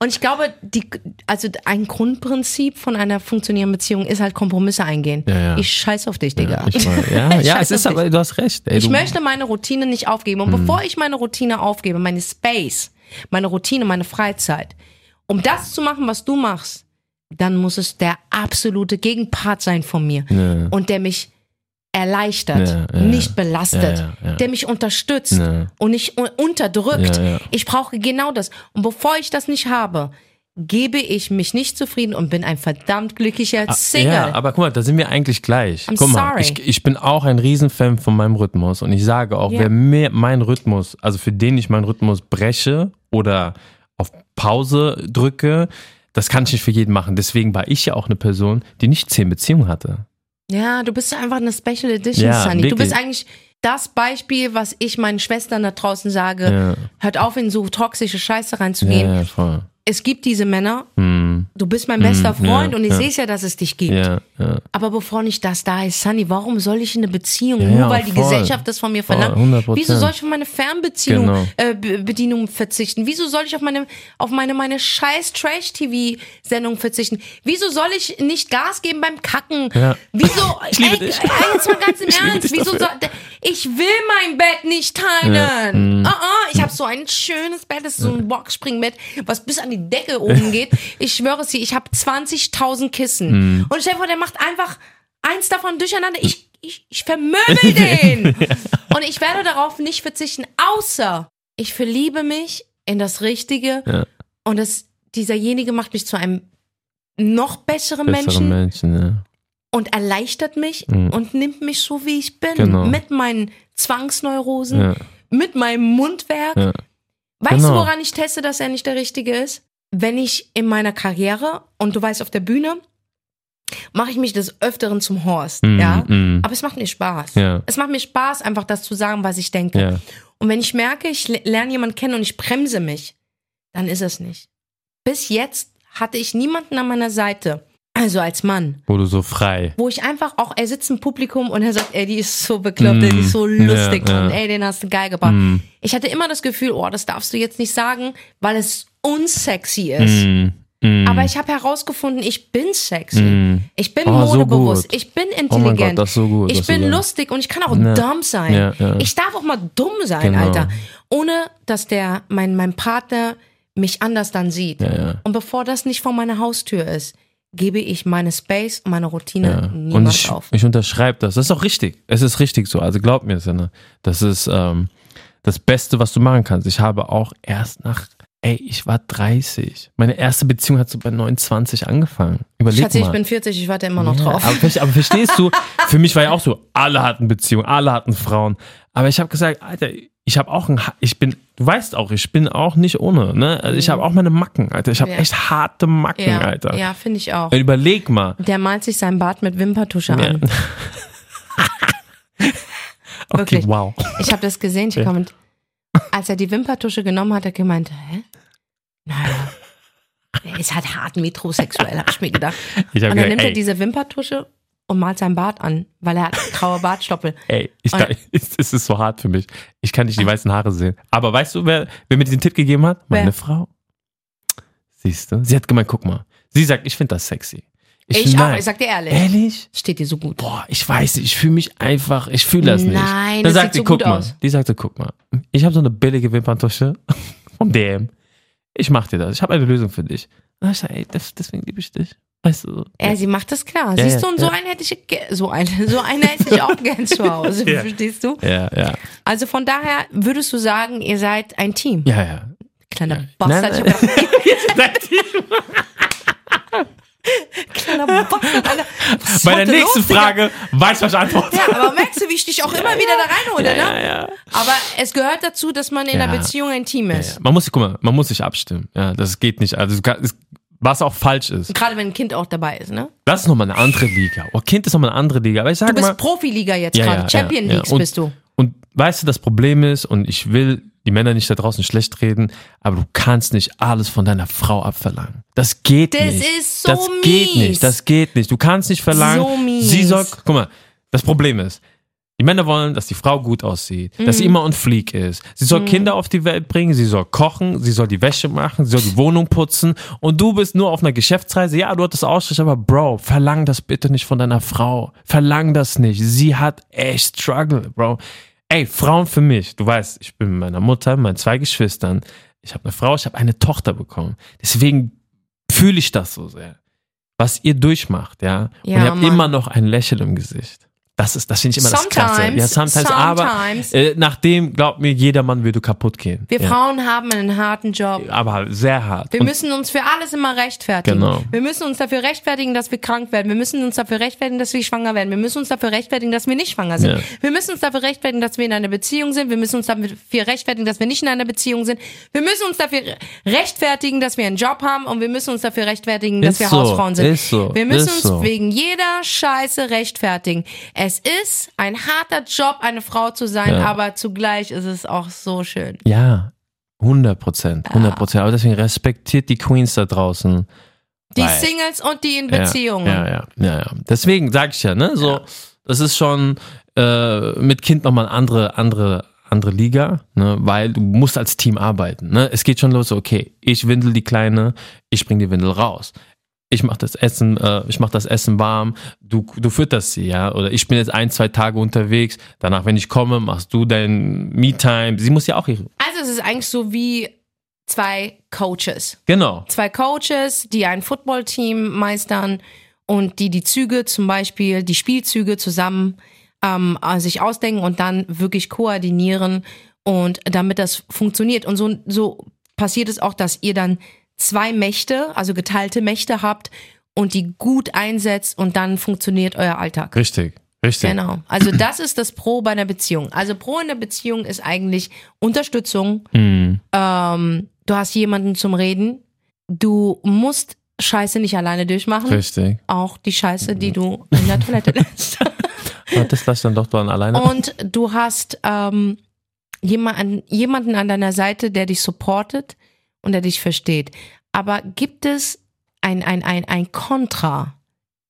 Und ich glaube, die, also ein Grundprinzip von einer funktionierenden Beziehung ist halt Kompromisse eingehen. Ja, ja. Ich scheiß auf dich, Digga. Ja, ich weiß. ja, ja es ist dich. aber, du hast recht. Ey, Ich möchte meine Routine nicht aufgeben. Und Hm. bevor ich meine Routine aufgebe, meine Space, meine Routine, meine Freizeit, um das zu machen, was du machst, dann muss es der absolute Gegenpart sein von mir. Und der mich erleichtert, Ja, ja, nicht belastet, Ja, der mich unterstützt und nicht un- unterdrückt. Ich brauche genau das. Und bevor ich das nicht habe, gebe ich mich nicht zufrieden und bin ein verdammt glücklicher Single. Ah, Ja, aber guck mal, da sind wir eigentlich gleich. I'm guck mal, sorry. ich, ich bin auch ein Riesenfan von meinem Rhythmus und ich sage auch, wer mir meinen Rhythmus, also für den ich meinen Rhythmus breche oder auf Pause drücke, das kann ich nicht für jeden machen. Deswegen war ich ja auch eine Person, die nicht zehn Beziehungen hatte. Ja, du bist einfach eine Special Edition, Ja, Sunny. Du bist eigentlich das Beispiel, was ich meinen Schwestern da draußen sage. Ja. Hört auf, in so toxische Scheiße reinzugehen. Ja, voll. Es gibt diese Männer. Hm, Du bist mein bester Mm, ja, Freund und ich ja. sehe es ja, dass es dich gibt. ja, ja. Aber bevor nicht das da ist, Sunny, warum soll ich in eine Beziehung, Ja, nur ja, weil die voll. Gesellschaft das von mir verlangt? 100%. Wieso soll ich auf meine Fernbeziehung, Genau. äh, Be- Bedienung verzichten? Wieso soll ich auf meine, auf meine, meine scheiß Trash-TV-Sendung verzichten? Wieso soll ich nicht Gas geben beim Kacken? Ja. Wieso, Ich liebe ey, dich. ey, jetzt mal ganz im Ich Ernst, wieso soll, ich will mein Bett nicht teilen. Ja. Mhm. Ah, ah, ich habe so ein schönes Bett, das ist so ein Boxspringbett, was bis an die Decke oben geht. Ich schwöre es dir, ich habe 20.000 Kissen. Mhm. Und stell dir vor, der macht einfach eins davon durcheinander. Ich, ich, ich vermöbel den. Und ich werde darauf nicht verzichten, außer ich verliebe mich in das Richtige. Ja. Und das, dieserjenige macht mich zu einem noch besseren Bessere Menschen Menschen, ja. und erleichtert mich Mhm. und nimmt mich so, wie ich bin. Genau. Mit meinen Zwangsneurosen, mit meinem Mundwerk. Weißt du, Genau. woran ich teste, dass er nicht der Richtige ist? Wenn ich in meiner Karriere, und du weißt, auf der Bühne, mache ich mich des Öfteren zum Horst, Mm, ja? mm. Aber es macht mir Spaß. Ja. Es macht mir Spaß, einfach das zu sagen, was ich denke. Ja. Und wenn ich merke, ich le- lerne jemanden kennen und ich bremse mich, dann ist es nicht. Bis jetzt hatte ich niemanden an meiner Seite, also als Mann, Wo du so frei. wo ich einfach auch, er sitzt im Publikum und er sagt, ey, die ist so bekloppt, ey, die ist so Mm, lustig ja, ja. und ey, den hast du geil gebracht. Mm, Ich hatte immer das Gefühl, oh, das darfst du jetzt nicht sagen, weil es unsexy ist. mm, mm, Aber ich habe herausgefunden, ich bin sexy. mm. Ich bin Oh, so modebewusst. gut. ich bin Oh intelligent. Gott, das ist so gut. ich bin lustig und ich kann auch Ja. dumm sein. Ja, ja. Ich darf auch mal dumm sein, Genau. Alter. Ohne, dass der, mein, mein Partner mich anders dann sieht. Und bevor das nicht vor meiner Haustür ist, gebe ich meine Space und meine Routine Ja. Und niemals ich, auf. ich unterschreibe das. Das ist auch richtig. Es ist richtig so. Also glaub mir, Sinne. Das ist ähm, das Beste, was du machen kannst. Ich habe auch erst nach, ey, ich war 30. Meine erste Beziehung hat so bei 29 angefangen. Überleg Schatzi, mal. ich bin 40, ich warte immer noch Ja, drauf. Aber, aber verstehst du, für mich war ja auch so, alle hatten Beziehungen, alle hatten Frauen. Aber ich habe gesagt, Alter, ich habe auch ein, ich bin, du weißt auch, ich bin auch nicht ohne, ne? Also ich habe auch meine Macken, Alter. Ich habe Ja. echt harte Macken, ja, Alter. ja finde ich auch. Überleg mal. Der malt sich sein Bart mit Wimpertusche Ja. an. Okay, Wirklich. wow. Ich habe das gesehen, ich Ja. komm und als er die Wimpertusche genommen hat, hat er gemeint, hä? Naja, er ist halt hart metrosexuell, habe ich mir gedacht. Ich Und dann gesagt, nimmt er ey, diese Wimpertusche und malt sein Bart an, weil er hat graue Bartstoppel. ey, ich, kann- es ist so hart für mich. Ich kann nicht die weißen Haare sehen. Aber weißt du, wer, wer mir diesen Tipp gegeben hat? Meine Wer? Frau. Siehst du? Sie hat gemeint, guck mal. Sie sagt, ich finde das sexy. Ich, find, auch, ich sag dir ehrlich. Ehrlich? Steht dir so gut. Boah, ich weiß nicht, ich fühle mich einfach, ich fühle das nicht. Nein, Dann das sagt sieht sie, so guck gut mal. aus. Die sagte, guck mal, ich habe so eine billige Wimperntusche vom DM. Ich mach dir das, ich habe eine Lösung für dich. Und ich sag, ey, das, deswegen liebe ich dich. Weißt du? Ja, sie macht das klar. Ja, Siehst ja, du, und so ja. einen hätte ich, so eine, so eine hätte ich auch gern zu Hause, Ja. verstehst du? Ja, ja. Also von daher würdest du sagen, ihr seid ein Team. Ja, ja. Kleiner Bastard. Nein, Ich hab gedacht, kleiner Bastard, Alter. Was Bei der nächsten los? Frage weiß ich, was ich antworte. Ja, aber merkst du, wie ich dich auch immer wieder da reinhole, Ja, ne? ja. Aber es gehört dazu, dass man in Ja. einer Beziehung ein Team ist. Ja, Man muss sich, guck mal, man muss sich abstimmen. Ja, das geht nicht. Also, es- was auch falsch ist. Gerade wenn ein Kind auch dabei ist, ne? Das ist nochmal eine andere Liga. Oh, Kind ist nochmal eine andere Liga. Aber ich sag Du bist mal, Profiliga jetzt Ja, gerade. ja, Champion ja. Leagues Und- bist du. Und weißt du, das Problem ist, und ich will die Männer nicht da draußen schlecht reden, aber du kannst nicht alles von deiner Frau abverlangen. Das geht Das nicht. ist so Das geht mies. nicht. Das geht nicht. Du kannst nicht verlangen. So mies. Sie soll, guck mal, das Problem ist, Die Männer wollen, dass die Frau gut aussieht, dass sie immer on fleek ist. Sie soll Kinder auf die Welt bringen, sie soll kochen, sie soll die Wäsche machen, sie soll die Wohnung putzen und du bist nur auf einer Geschäftsreise. Ja, du hattest Ausstrich, aber Bro, verlang das bitte nicht von deiner Frau. Verlang das nicht. Sie hat echt Struggle, Bro. Ey, Frauen für mich. Du weißt, ich bin mit meiner Mutter, meinen zwei Geschwistern. Ich habe eine Frau, ich habe eine Tochter bekommen. Deswegen fühle ich das so sehr. Was ihr durchmacht, ja. Ja, und ihr habt immer noch ein Lächeln im Gesicht. Das ist, das finde ich immer das Klasse. Sometimes, Ja, sometimes, aber sometimes. äh, nachdem, glaub mir, jeder Mann würde kaputt gehen. Wir ja. Frauen haben einen harten Job. Aber sehr hart. Wir Und- müssen uns für alles immer rechtfertigen. Genau. Wir müssen uns dafür rechtfertigen, dass wir krank werden. Wir müssen uns dafür rechtfertigen, dass wir schwanger werden. Wir müssen uns dafür rechtfertigen, dass wir nicht schwanger sind. Ja. Wir müssen uns dafür rechtfertigen, dass wir in einer Beziehung sind. Wir müssen uns dafür rechtfertigen, dass wir nicht in einer Beziehung sind. Wir müssen uns dafür rechtfertigen, dass wir einen Job haben. Und wir müssen uns dafür rechtfertigen, dass Ist wir so, Hausfrauen sind. ist so, wir müssen ist uns so. wegen jeder Scheiße rechtfertigen. Es ist ein harter Job, eine Frau zu sein, Ja. aber zugleich ist es auch so schön. Ja, 100 Prozent, 100 Prozent. Aber deswegen respektiert die Queens da draußen. Die Weil- Singles und die in Beziehungen. Ja, ja, ja, ja. Deswegen sage ich ja, ne, so, das ist schon äh, mit Kind nochmal eine andere, andere, andere Liga, ne, weil du musst als Team arbeiten, ne. Es geht schon los, okay, ich windel die Kleine, ich bring die Windel raus. Ich mach das Essen, äh, ich mach das Essen warm, du, du fütterst sie, ja, oder ich bin jetzt ein, zwei Tage unterwegs, danach, wenn ich komme, machst du dein Me-Time. Sie muss ja auch ihre, Also es ist eigentlich so wie zwei Coaches. genau, Zwei Coaches, die ein Footballteam meistern und die die Züge zum Beispiel, die Spielzüge zusammen ähm, äh, sich ausdenken und dann wirklich koordinieren und damit das funktioniert. Und so, so passiert es auch, dass ihr dann zwei Mächte, also geteilte Mächte habt und die gut einsetzt und dann funktioniert euer Alltag. richtig, richtig. Genau. Also das ist das Pro bei einer Beziehung. Also Pro in der Beziehung ist eigentlich Unterstützung. Mhm. Ähm, du hast jemanden zum Reden. Du musst Scheiße nicht alleine durchmachen. Richtig. Auch die Scheiße, die du in der Toilette lässt. Das lass dann doch dann alleine. Und du hast ähm, jemanden, jemanden an deiner Seite, der dich supportet und der dich versteht. Aber gibt es ein, ein, ein, ein Kontra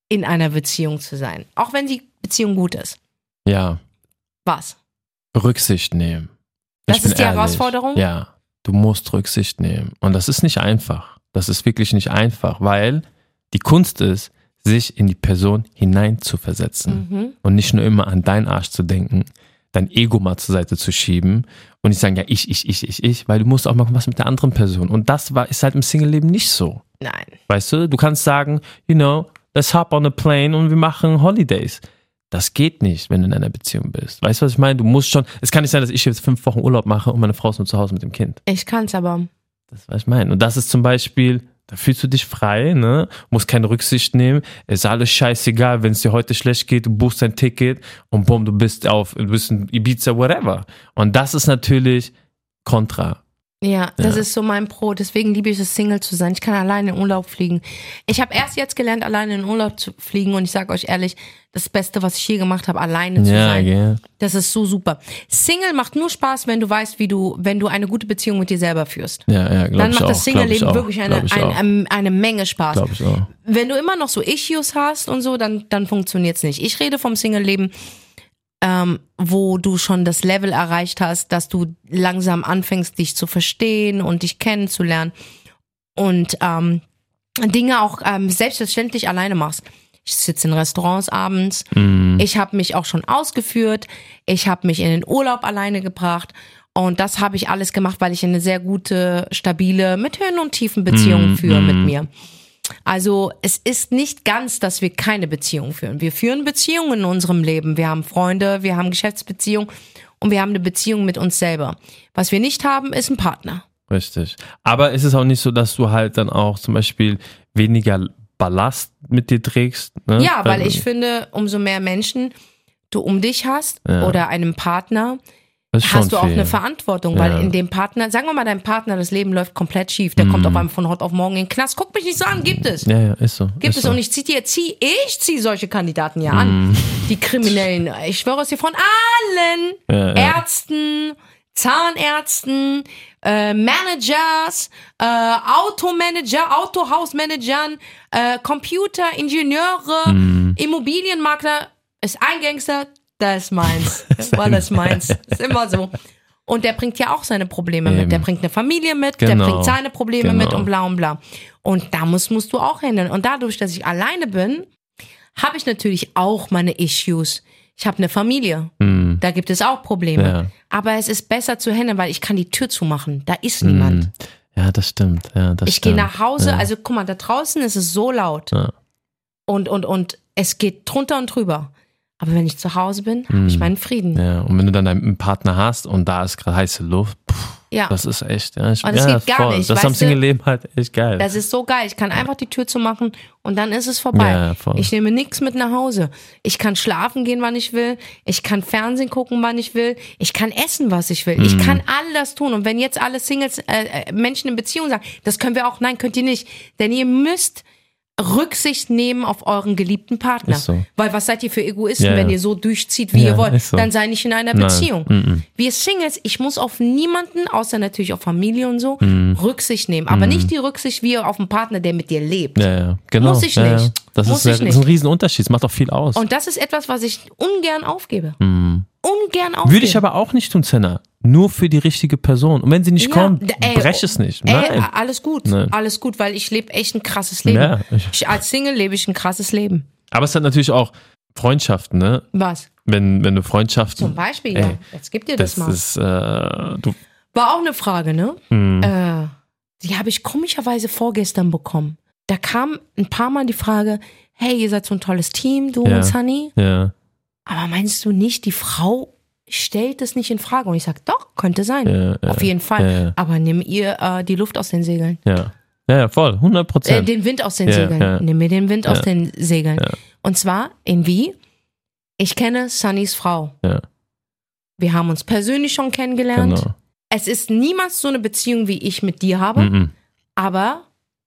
in einer Beziehung zu sein? Auch wenn die Beziehung gut ist. ja. Was? Rücksicht nehmen. Das Ich ist die ehrlich. Herausforderung? Ja, du musst Rücksicht nehmen. Und das ist nicht einfach. Das ist wirklich nicht einfach, weil die Kunst ist, sich in die Person hineinzuversetzen Mhm. und nicht nur immer an deinen Arsch zu denken, dein Ego mal zur Seite zu schieben und nicht sagen, ja, ich, ich, ich, ich, ich, weil du musst auch mal was mit der anderen Person. Und das war, ist halt im Single-Leben nicht so. Nein. Weißt du, du kannst sagen, you know, let's hop on a plane und wir machen Holidays. Das geht nicht, wenn du in einer Beziehung bist. Weißt du, was ich meine? Du musst schon, es kann nicht sein, dass ich jetzt fünf Wochen Urlaub mache und meine Frau ist nur zu Hause mit dem Kind. Ich kann's aber. Das ist, was ich meine. Und das ist zum Beispiel, da fühlst du dich frei, ne? Musst keine Rücksicht nehmen. Ist alles scheißegal, wenn es dir heute schlecht geht, du buchst dein Ticket und bumm, du bist auf, du bist in Ibiza, whatever. Und das ist natürlich kontra. Ja, das Ja. ist so mein Pro. Deswegen liebe ich es, Single zu sein. Ich kann alleine in Urlaub fliegen. Ich habe erst jetzt gelernt, alleine in Urlaub zu fliegen. Und ich sage euch ehrlich, das Beste, was ich je gemacht habe, alleine zu Ja, sein. gell. Das ist so super. Single macht nur Spaß, wenn du weißt, wie du, wenn du eine gute Beziehung mit dir selber führst. Ja, ja, glaub Dann macht auch, das Single-Leben wirklich eine, eine, eine Menge Spaß. Glaub ich auch. wenn du immer noch so Issues hast und so, dann, dann funktioniert's nicht. Ich rede vom Single-Leben, ähm, wo du schon das Level erreicht hast, dass du langsam anfängst, dich zu verstehen und dich kennenzulernen und ähm, Dinge auch ähm, selbstverständlich alleine machst. Ich sitze in Restaurants abends. Mhm. Ich habe mich auch schon ausgeführt. Ich habe mich in den Urlaub alleine gebracht. Und das habe ich alles gemacht, weil ich eine sehr gute, stabile, mit Höhen und Tiefen Beziehung Mhm, führe mit mhm. mir. Also es ist nicht ganz, dass wir keine Beziehung führen. Wir führen Beziehungen in unserem Leben. Wir haben Freunde, wir haben Geschäftsbeziehungen und wir haben eine Beziehung mit uns selber. Was wir nicht haben, ist ein Partner. Richtig. Aber ist es auch nicht so, dass du halt dann auch zum Beispiel weniger Ballast mit dir trägst? Ne? Ja, weil ich finde, umso mehr Menschen du um dich hast Ja. oder einen Partner, hast du auch viel. eine Verantwortung, Ja. weil in dem Partner, sagen wir mal, dein Partner, das Leben läuft komplett schief, der Mhm. kommt auf einmal von heute auf morgen in den Knast. Guck mich nicht so an, gibt es. Ja, ja, ist so. Gibt ist es so. und ich zieh dir, zieh, ich zieh solche Kandidaten ja an. Mhm. Die Kriminellen. Ich schwöre es dir von allen Ja, ja. Ärzten, Zahnärzten, äh, Managers, äh, Automanager, Autohausmanagern, äh, Computer, Ingenieure, Mhm. Immobilienmakler, ist ein Gangster, Das ist meins. Weil das ist meins. Ist immer so. Und der bringt ja auch seine Probleme Eben. mit. Der bringt eine Familie mit, der Genau. bringt seine Probleme Genau. mit und bla und bla. Und da musst, musst du auch handeln. Und dadurch, dass ich alleine bin, habe ich natürlich auch meine Issues. Ich habe eine Familie. Hm. Da gibt es auch Probleme. Ja. Aber es ist besser zu handeln, weil ich kann die Tür zumachen. Da ist niemand. Hm. Ja, das stimmt. Ja, das Ich gehe nach Hause, Ja. also guck mal, da draußen ist es so laut. Ja. Und, und, und es geht drunter und drüber. Aber wenn ich zu Hause bin, habe ich meinen Frieden. Hm. Ja, und wenn du dann einen Partner hast und da ist gerade heiße Luft, pff, Ja. das ist echt, ja, ich, Und das ja, geht gar voll. nicht, Das ist am? Single-Leben halt echt geil. Das ist so geil. Ich kann einfach die Tür zumachen und dann ist es vorbei. Ja, voll. Ich nehme nichts mit nach Hause. Ich kann schlafen gehen, wann ich will. Ich kann Fernsehen gucken, wann ich will. Ich kann essen, was ich will. Mhm. Ich kann all das tun. Und wenn jetzt alle Singles, äh, äh, Menschen in Beziehung sagen, das können wir auch, nein, könnt ihr nicht. Denn ihr müsst Rücksicht nehmen auf euren geliebten Partner. So. Weil was seid ihr für Egoisten, Ja, wenn ihr so durchzieht, wie Ja, ihr wollt? so. Dann sei nicht in einer Nein. Beziehung. Mhm. Wir Singles, ich muss auf niemanden, außer natürlich auf Familie und so, Mhm. Rücksicht nehmen. Aber nicht die Rücksicht wie auf einen Partner, der mit dir lebt. ja, genau. Muss ich nicht. Das, Muss ist, ich das ist ein nicht. Riesenunterschied. Das macht auch viel aus. Und das ist etwas, was ich ungern aufgebe. Ungern aufgebe. Würde ich aber auch nicht tun, Senna. Nur für die richtige Person. Und wenn sie nicht Ja, kommt, ey, brech es nicht. Ey, Nein. alles gut, Nein. alles gut, weil ich lebe echt ein krasses Leben. Ja, ich- als Single lebe ich ein krasses Leben. Aber es hat natürlich auch Freundschaften, ne? Was? Wenn, wenn du Freundschaften. Zum Beispiel, Ey, ja. Jetzt gib dir das, Das mal. ist, äh, War auch eine Frage, ne? hm, Äh, die habe ich komischerweise vorgestern bekommen. Da kam ein paar Mal die Frage, hey, ihr seid so ein tolles Team, du Ja. und Sunny. ja, Aber meinst du nicht, die Frau stellt es nicht in Frage? Und ich sag, doch, könnte sein. Ja, ja, Auf jeden Fall. ja. Aber nimm ihr äh, die Luft aus den Segeln. ja. Ja, ja, voll. 100 Äh, Prozent. den Wind aus den Segeln. Nimm mir den Wind aus den Segeln. Und zwar in wie? Ich kenne Sunnys Frau. Wir haben uns persönlich schon kennengelernt. genau. Es ist niemals so eine Beziehung, wie ich mit dir habe, Mhm, aber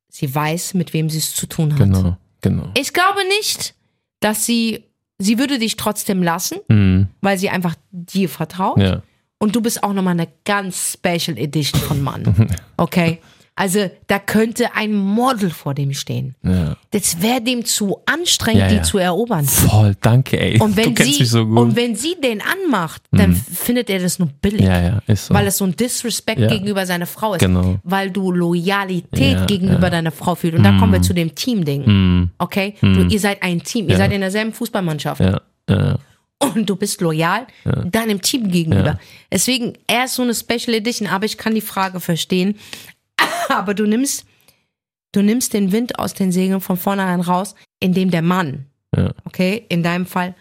sie weiß, mit wem sie es zu tun hat. genau, genau. Ich glaube nicht, dass sie, sie würde dich trotzdem lassen, Mhm, weil sie einfach dir vertraut. ja. Und du bist auch nochmal eine ganz Special Edition von Mann. Okay? Also da könnte ein Model vor dem stehen. Ja. Das wäre dem zu anstrengend, Ja, die ja. zu erobern. Voll, danke, ey. Und wenn du kennst sie mich so gut. und wenn sie den anmacht, dann findet er das nur billig. ja, ja, ist so. Weil es so ein Disrespect Ja. gegenüber seiner Frau ist. Genau. Weil du Loyalität Ja, gegenüber ja. deiner Frau fühlst. Und da kommen wir zu dem Team-Ding. Mhm, Okay? Du, ihr seid ein Team. Ihr Ja. seid in derselben Fußballmannschaft. ja, ja, Und du bist loyal deinem Team gegenüber. Ja. Deswegen, er ist so eine Special Edition, aber ich kann die Frage verstehen. Aber du nimmst, du nimmst den Wind aus den Segeln von vornherein raus, indem der Mann, ja, okay, in deinem Fall,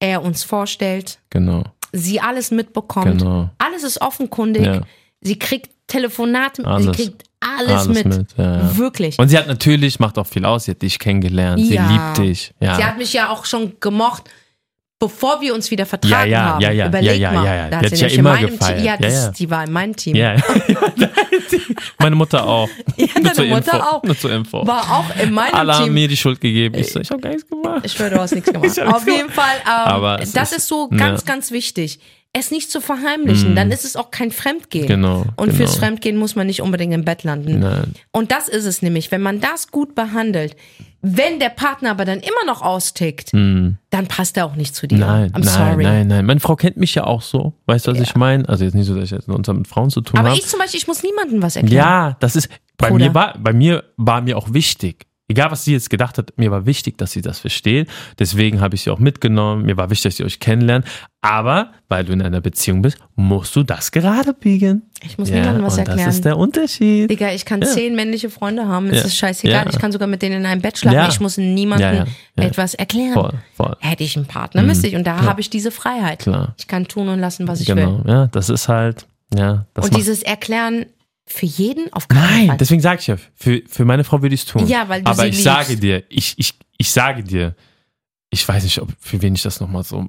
er uns vorstellt, genau, sie alles mitbekommt. genau. Alles ist offenkundig. Ja. Sie kriegt Telefonate, sie Alles. kriegt alles, mit. ja, ja. Wirklich. Und sie hat natürlich, macht auch viel aus, sie hat dich kennengelernt, sie liebt dich. Ja. Sie hat mich ja auch schon gemocht, bevor wir uns wieder vertragen Ja, ja, haben. ja, ja, Überleg ja, ja, mal. ja, ja. Da hat sie ja nämlich in immer. Team. Ja, das, Ja, ja. die war in meinem Team. ja. Meine Mutter auch. Ja, deine Mutter Info. auch. Nur zur Info. War auch in meinem Alle haben Team. mir die Schuld gegeben. Ich so, ich habe gar nichts gemacht. Ich schwöre, du hast nichts gemacht. Auf jeden Fall, ähm, Aber das ist- ist, so ja. ganz, ganz wichtig. Es nicht zu verheimlichen, dann ist es auch kein Fremdgehen. Genau, Und genau. fürs Fremdgehen muss man nicht unbedingt im Bett landen. Nein. Und das ist es nämlich, wenn man das gut behandelt, wenn der Partner aber dann immer noch austickt, dann passt er auch nicht zu dir. Nein, I'm nein, sorry. nein, nein. Meine Frau kennt mich ja auch so. Weißt du, was ich meine? Also jetzt nicht so, dass ich jetzt uns mit Frauen zu tun Aber habe. ich zum Beispiel, ich muss niemandem was erklären. Ja, das ist bei Bruder. mir war bei mir war mir auch wichtig. Egal, was sie jetzt gedacht hat, mir war wichtig, dass sie das versteht. Deswegen habe ich sie auch mitgenommen. Mir war wichtig, dass sie euch kennenlernen. Aber weil du in einer Beziehung bist, musst du das gerade biegen. Ich muss niemandem was und erklären. Das ist der Unterschied. Digga, ich kann zehn männliche Freunde haben, es Ja. ist scheißegal. Ja. Ich kann sogar mit denen in einem Bett schlafen. Ja. Ich muss niemandem Ja, ja, ja. etwas erklären. Voll, voll. Hätte ich einen Partner, müsste ich. Und da habe ich diese Freiheit. Klar. Ich kann tun und lassen, was ich will. Genau. Ja, das ist halt, ja, das Und dieses Erklären für jeden auf keinen Nein, Fall. deswegen sage ich ja, für, für meine Frau würde ich es tun. Ja, weil du Aber sie ich liebst. sage dir, ich, ich, ich sage dir, ich weiß nicht, ob für wen ich das nochmal so.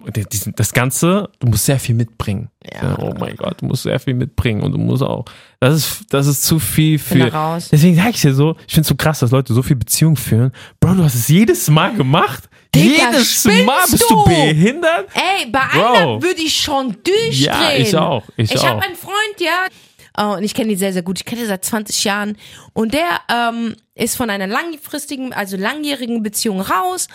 Das Ganze, du musst sehr viel mitbringen. Ja. Oh mein Gott, du musst sehr viel mitbringen und du musst auch. Das ist, das ist zu viel für. Deswegen sage ich dir so, ich finde es so krass, dass Leute so viel Beziehung führen. Bro, du hast es jedes Mal gemacht. Digga, jedes Mal bist du? du behindert. Ey, bei Bro. einer würde ich schon durchdrehen. Ja, ich auch, ich ich habe einen Freund, ja, und ich kenne die sehr, sehr gut. Ich kenne die seit 20 Jahren und der ähm, ist von einer langfristigen, also langjährigen Beziehung raus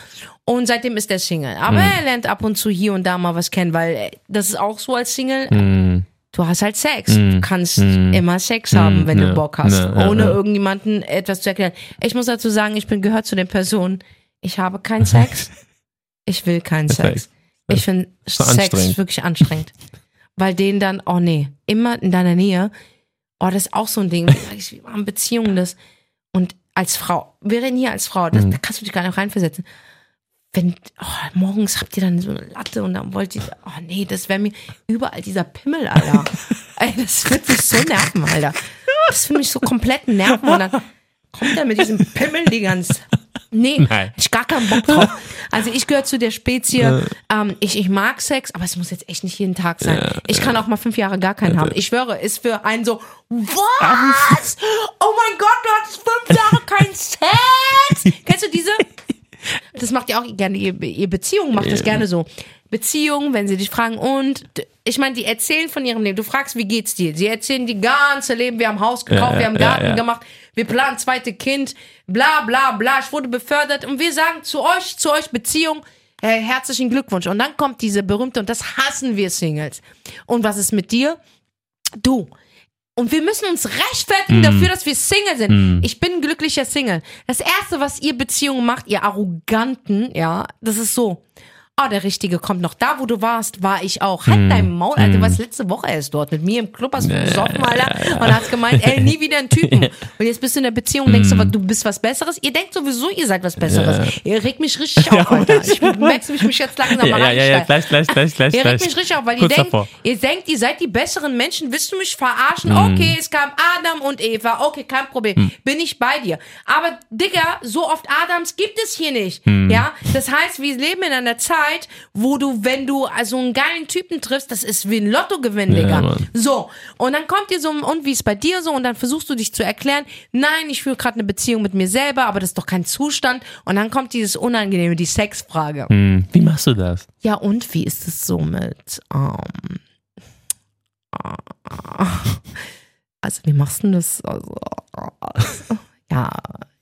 und seitdem ist der Single. Aber er lernt ab und zu hier und da mal was kennen, weil äh, das ist auch so als Single. Hm. Du hast halt Sex. Du kannst immer Sex haben, wenn ja, du Bock hast, ja, ohne ja. irgendjemanden etwas zu erklären. Ich muss dazu sagen, ich bin gehört zu den Personen, ich habe keinen Sex. Ich will keinen Sex. Ich finde Sex wirklich anstrengend. Weil denen dann, oh nee, immer in deiner Nähe, oh, das ist auch so ein Ding. Wir haben Beziehungen, das. Und als Frau, wir reden hier als Frau, das, Mhm. da kannst du dich gar nicht reinversetzen. Wenn, oh, morgens habt ihr dann so eine Latte und dann wollt ihr, oh nee, das wäre mir überall dieser Pimmel, Alter. Ey, das wird mich so nerven, Alter. Das würde mich so komplett nerven und dann kommt er mit diesem Pimmel die ganze Nee, Nein. ich gar keinen Bock drauf. Also ich gehöre zu der Spezie, ähm, ich, ich mag Sex, aber es muss jetzt echt nicht jeden Tag sein. ich kann auch mal fünf Jahre gar keinen haben. Ich schwöre, ist für einen so, was? Oh mein Gott, du hattest fünf Jahre keinen Sex? Kennst du diese? Das macht ihr auch gerne, ihr, Beziehung macht das gerne so. Beziehung, wenn sie dich fragen und ich meine, die erzählen von ihrem Leben. Du fragst, wie geht's dir? Sie erzählen die ganze Leben. Wir haben Haus gekauft, Ja, wir haben ja, Garten ja. gemacht, wir planen zweite Kind, bla bla bla. Ich wurde befördert und wir sagen zu euch, zu euch Beziehung, äh, herzlichen Glückwunsch. Und dann kommt diese berühmte und das hassen wir Singles. Und was ist mit dir? Du. Und wir müssen uns rechtfertigen dafür, dass wir Single sind. Ich bin ein glücklicher Single. Das erste, was ihr Beziehungen macht, ihr Arroganten, ja, das ist so. Oh, der Richtige kommt noch. Da, wo du warst, war ich auch. Halt dein Maul, Alter. Du warst letzte Woche erst dort mit mir im Club, hast du gesoffen, Alter. Und hast gemeint, ey, nie wieder einen Typen. Und jetzt bist du in der Beziehung und denkst, aber du bist was Besseres. Ihr denkt sowieso, ihr seid was Besseres. Ihr regt mich richtig auf, Alter. Ich merkst, wie ich mich jetzt langsam Ja, mal ja, ja, ja, gleich, gleich, gleich, gleich. Ihr regt mich richtig auf, weil ihr denkt, ihr denkt, ihr seid die besseren Menschen. Willst du mich verarschen? Okay, es kam Adam und Eva. Okay, kein Problem. Bin ich bei dir. Aber, Digga, so oft Adams gibt es hier nicht. Ja, das heißt, wir leben in einer Zeit, wo du, wenn du also einen geilen Typen triffst, das ist wie ein Lottogewinn, Digga. Mann. so. Und dann kommt dir so, und wie ist bei dir so? Und dann versuchst du dich zu erklären, nein, ich führe gerade eine Beziehung mit mir selber, aber das ist doch kein Zustand. Und dann kommt dieses Unangenehme, die Sexfrage. Hm, Wie machst du das? Ja, und wie ist es so mit, ähm, äh, also wie machst du das? Also, ja,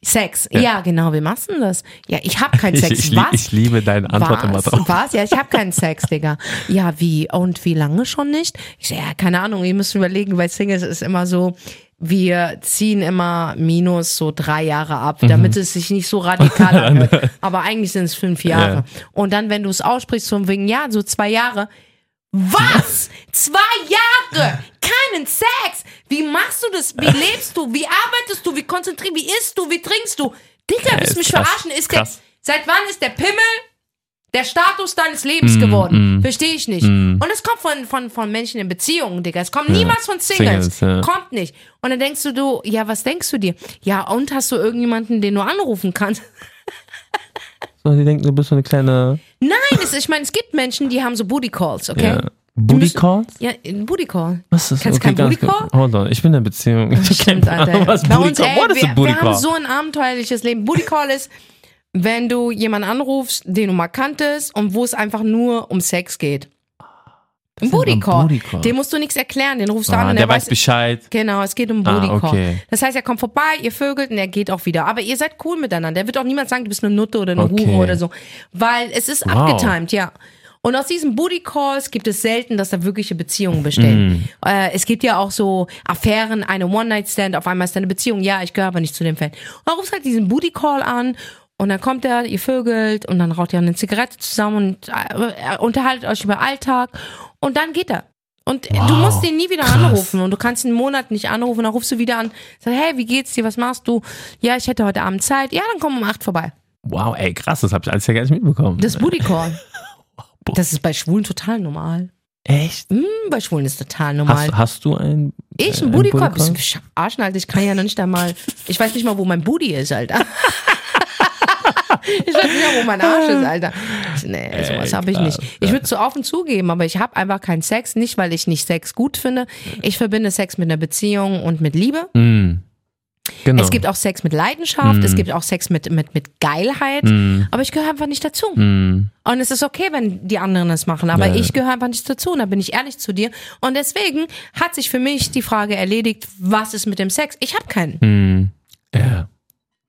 Sex. Ja. genau, wie machst du denn das? Ja, ich habe keinen Sex. Ich, ich, Was? ich liebe deine Antwort immer was? drauf. Was? Ja, ich habe keinen Sex, Digga. Ja, wie? Und wie lange schon nicht? Ich so, ja, keine Ahnung, ihr müsst überlegen, bei Singles ist immer so, wir ziehen immer minus so drei Jahre ab, Mhm. damit es sich nicht so radikal anhört. Aber eigentlich sind es fünf Jahre. Und dann, wenn du es aussprichst, so wegen, ja, so zwei Jahre. Was? Zwei Jahre? Keinen Sex? Wie machst du das? Wie lebst du? Wie arbeitest du? Wie konzentrierst du? Wie isst du? Wie trinkst du? Digga, willst du mich krass. verarschen? Ist der, seit wann ist der Pimmel der Status deines Mm, Lebens geworden. Verstehe ich nicht. Und es kommt von, von, von Menschen in Beziehungen, Digga. Es kommt niemals von Singles. Singles, ja. Kommt nicht. Und dann denkst du, du, ja, was denkst du dir? Ja, und hast du irgendjemanden, den du anrufen kannst? So, die denken, du bist so eine kleine Nein, es, ich meine, es gibt Menschen, die haben so Booty Calls, okay? ja. Booty Calls? Ja, ein Booty Call. Was ist Kennst du kein Booty kurz. Hold on, ich bin in einer Beziehung. Ich hab Stimmt, Alter. was Bei uns, Call. ey, What is wir, Booty wir haben Call? so ein abenteuerliches Leben. Booty Call ist, wenn du jemanden anrufst, den du mal kanntest und wo es einfach nur um Sex geht. Ein Call? Dem musst du nichts erklären, den rufst du ah, an und der er weiß weiß Bescheid. Genau, es geht um Ah, Booty Call. okay. Das heißt, er kommt vorbei, ihr vögelt und er geht auch wieder. Aber ihr seid cool miteinander. Der wird auch niemand sagen, du bist eine Nutte oder eine Okay. Hure oder so. Weil es ist Wow. abgetimed, ja. Und aus diesen Booty Calls gibt es selten, dass da wirkliche Beziehungen bestehen. Mm. Äh, es gibt ja auch so Affären, eine One-Night-Stand, auf einmal ist da eine Beziehung. Ja, ich gehöre aber nicht zu dem Fan. Und dann rufst halt diesen Booty Call an und dann kommt er, ihr vögelt und dann raucht ihr eine Zigarette zusammen und äh, unterhaltet euch über Alltag und dann geht er. Und du musst ihn nie wieder krass. anrufen und du kannst ihn einen Monat nicht anrufen, dann rufst du wieder an, sagst, hey, wie geht's dir, was machst du? Ja, ich hätte heute Abend Zeit. Ja, dann komm um acht vorbei. Wow, ey, krass, das habe ich alles ja gar nicht mitbekommen. Das Booty Call. Das ist bei Schwulen total normal. Echt? Hm, bei Schwulen ist total normal. Hast, hast du ein. ich, äh, ein Booty Call? Booty Call? Arschen, Alter? Ich kann ja noch nicht einmal, ich weiß nicht mal, wo mein Booty ist, Alter. Ich weiß nicht mal, wo mein Arsch ist, Alter. Nee, sowas habe ich nicht. Ich würde so offen zugeben, aber ich habe einfach keinen Sex. Nicht, weil ich nicht Sex gut finde. Ich verbinde Sex mit einer Beziehung und mit Liebe. Hm. Genau. Es gibt auch Sex mit Leidenschaft, Mhm. es gibt auch Sex mit, mit, mit Geilheit, aber ich gehöre einfach nicht dazu. Mm. Und es ist okay, wenn die anderen das machen, aber Ja, ich gehöre einfach nicht dazu. Und da bin ich ehrlich zu dir. Und deswegen hat sich für mich die Frage erledigt, was ist mit dem Sex? Ich habe keinen. Mm. Ja.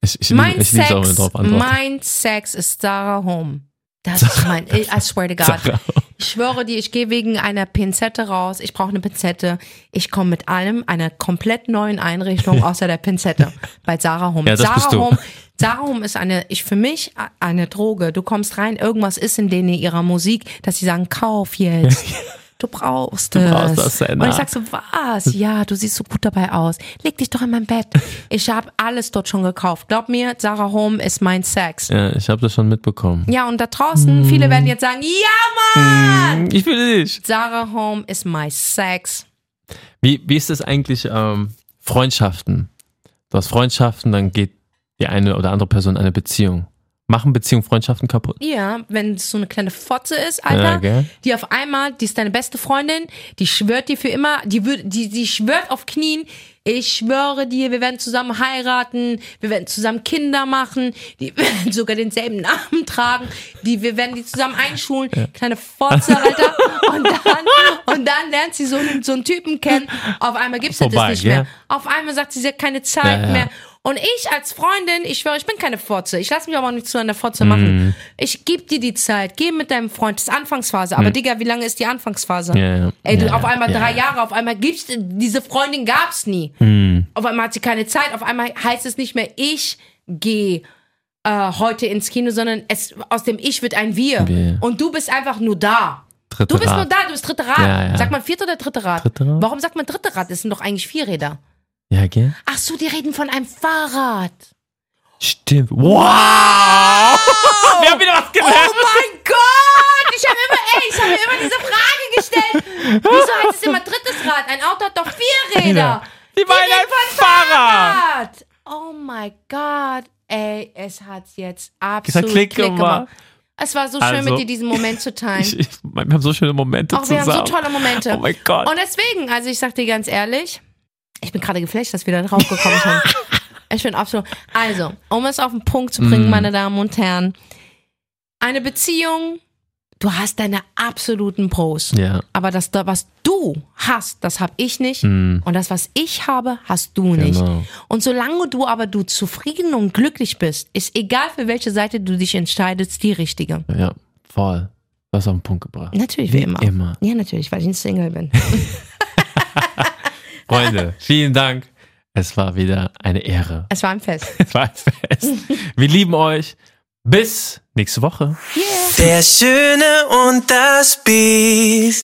Ich, ich, Mein ich Sex, mein Sex ist Sarah Home. Das ist mein, I swear to God. Sarah. Ich schwöre dir, ich gehe wegen einer Pinzette raus. Ich brauche eine Pinzette. Ich komme mit allem einer komplett neuen Einrichtung außer der Pinzette bei Sarah Home. Ja, das Sarah bist du. Home, Sarah Home ist eine, ich für mich eine Droge. Du kommst rein, irgendwas ist in denen ihrer Musik, dass sie sagen, kauf jetzt. Du brauchst Du es. brauchst das, Senna. Und ich sag so, was? Ja, du siehst so gut dabei aus. Leg dich doch in mein Bett. Ich habe alles dort schon gekauft. Glaub mir, Sarah Home ist mein Sex. Ja, ich habe das schon mitbekommen. Ja, und da draußen, viele werden jetzt sagen, ja, Mann! Ich will nicht. Sarah Home is my sex. Wie, wie ist das eigentlich, ähm, Freundschaften? Du hast Freundschaften, dann geht die eine oder andere Person in eine Beziehung. Machen Beziehungen Freundschaften kaputt? Ja, wenn es so eine kleine Fotze ist, Ja, Alter, gell? die auf einmal, die ist deine beste Freundin, die schwört dir für immer, die, die, die schwört auf Knien, ich schwöre dir, wir werden zusammen heiraten, wir werden zusammen Kinder machen, die werden sogar denselben Namen tragen, die, wir werden die zusammen einschulen, kleine Fotze, Alter. Und dann, und dann lernt sie so, einen- so einen Typen kennen, auf einmal gibt's das Vorbei, nicht gell? mehr. Auf einmal sagt sie, sie hat keine Zeit Ja, ja. mehr. Und ich als Freundin, ich schwöre, ich bin keine Fotze. Ich lasse mich aber auch nicht zu einer Fotze machen. Mhm. Ich geb dir die Zeit. Geh mit deinem Freund. Das ist Anfangsphase. Aber Digga, wie lange ist die Anfangsphase? Ja. Ey, du, Ja, auf einmal ja. drei Jahre, auf einmal gibt's, diese Freundin gab's nie. Mhm. Auf einmal hat sie keine Zeit. Auf einmal heißt es nicht mehr, ich gehe äh, heute ins Kino, sondern es, aus dem Ich wird ein Wir. Wir. Und du bist einfach nur da. Dritte Du bist Rad. nur da, du bist dritte Rad. Ja, ja. Sagt man vierte oder dritte Rad? Dritte Rad? Warum sagt man dritte Rad? Das sind doch eigentlich vier Räder. Ja, gell? Ach so, die reden von einem Fahrrad. Stimmt. Wow! Wir haben wieder was Oh gelernt. mein Gott! Ich habe immer, ey, ich habe mir immer diese Frage gestellt. Wieso heißt es immer drittes Rad? Ein Auto hat doch vier Räder. Die meinen reden ein von Fahrrad. Fahrrad. Oh mein Gott. Ey, es hat jetzt absolut Klick Klick, gemacht. Es war so schön, Also, mit dir diesen Moment zu teilen. Ich, ich, wir haben so schöne Momente Auch wir zusammen. haben so tolle Momente. Oh mein Gott. Und deswegen, also ich sag dir ganz ehrlich, ich bin gerade geflasht, dass wir da drauf gekommen sind. Ich bin absolut. Also, um es auf den Punkt zu Mm. bringen, meine Damen und Herren, eine Beziehung, du hast deine absoluten Pros. ja. Aber das, da- was du hast, das habe ich nicht. Mm. Und das, was ich habe, hast du nicht. Genau. Und solange du aber du zufrieden und glücklich bist, ist egal für welche Seite du dich entscheidest, die richtige. Ja, voll. Du hast auf den Punkt gebracht. Natürlich, wie immer. Immer. Ja, natürlich, weil ich ein Single bin. Freunde, vielen Dank. Es war wieder eine Ehre. Es war ein Fest. Es war ein Fest. Wir lieben euch. Bis nächste Woche. Der Schöne und das Biest.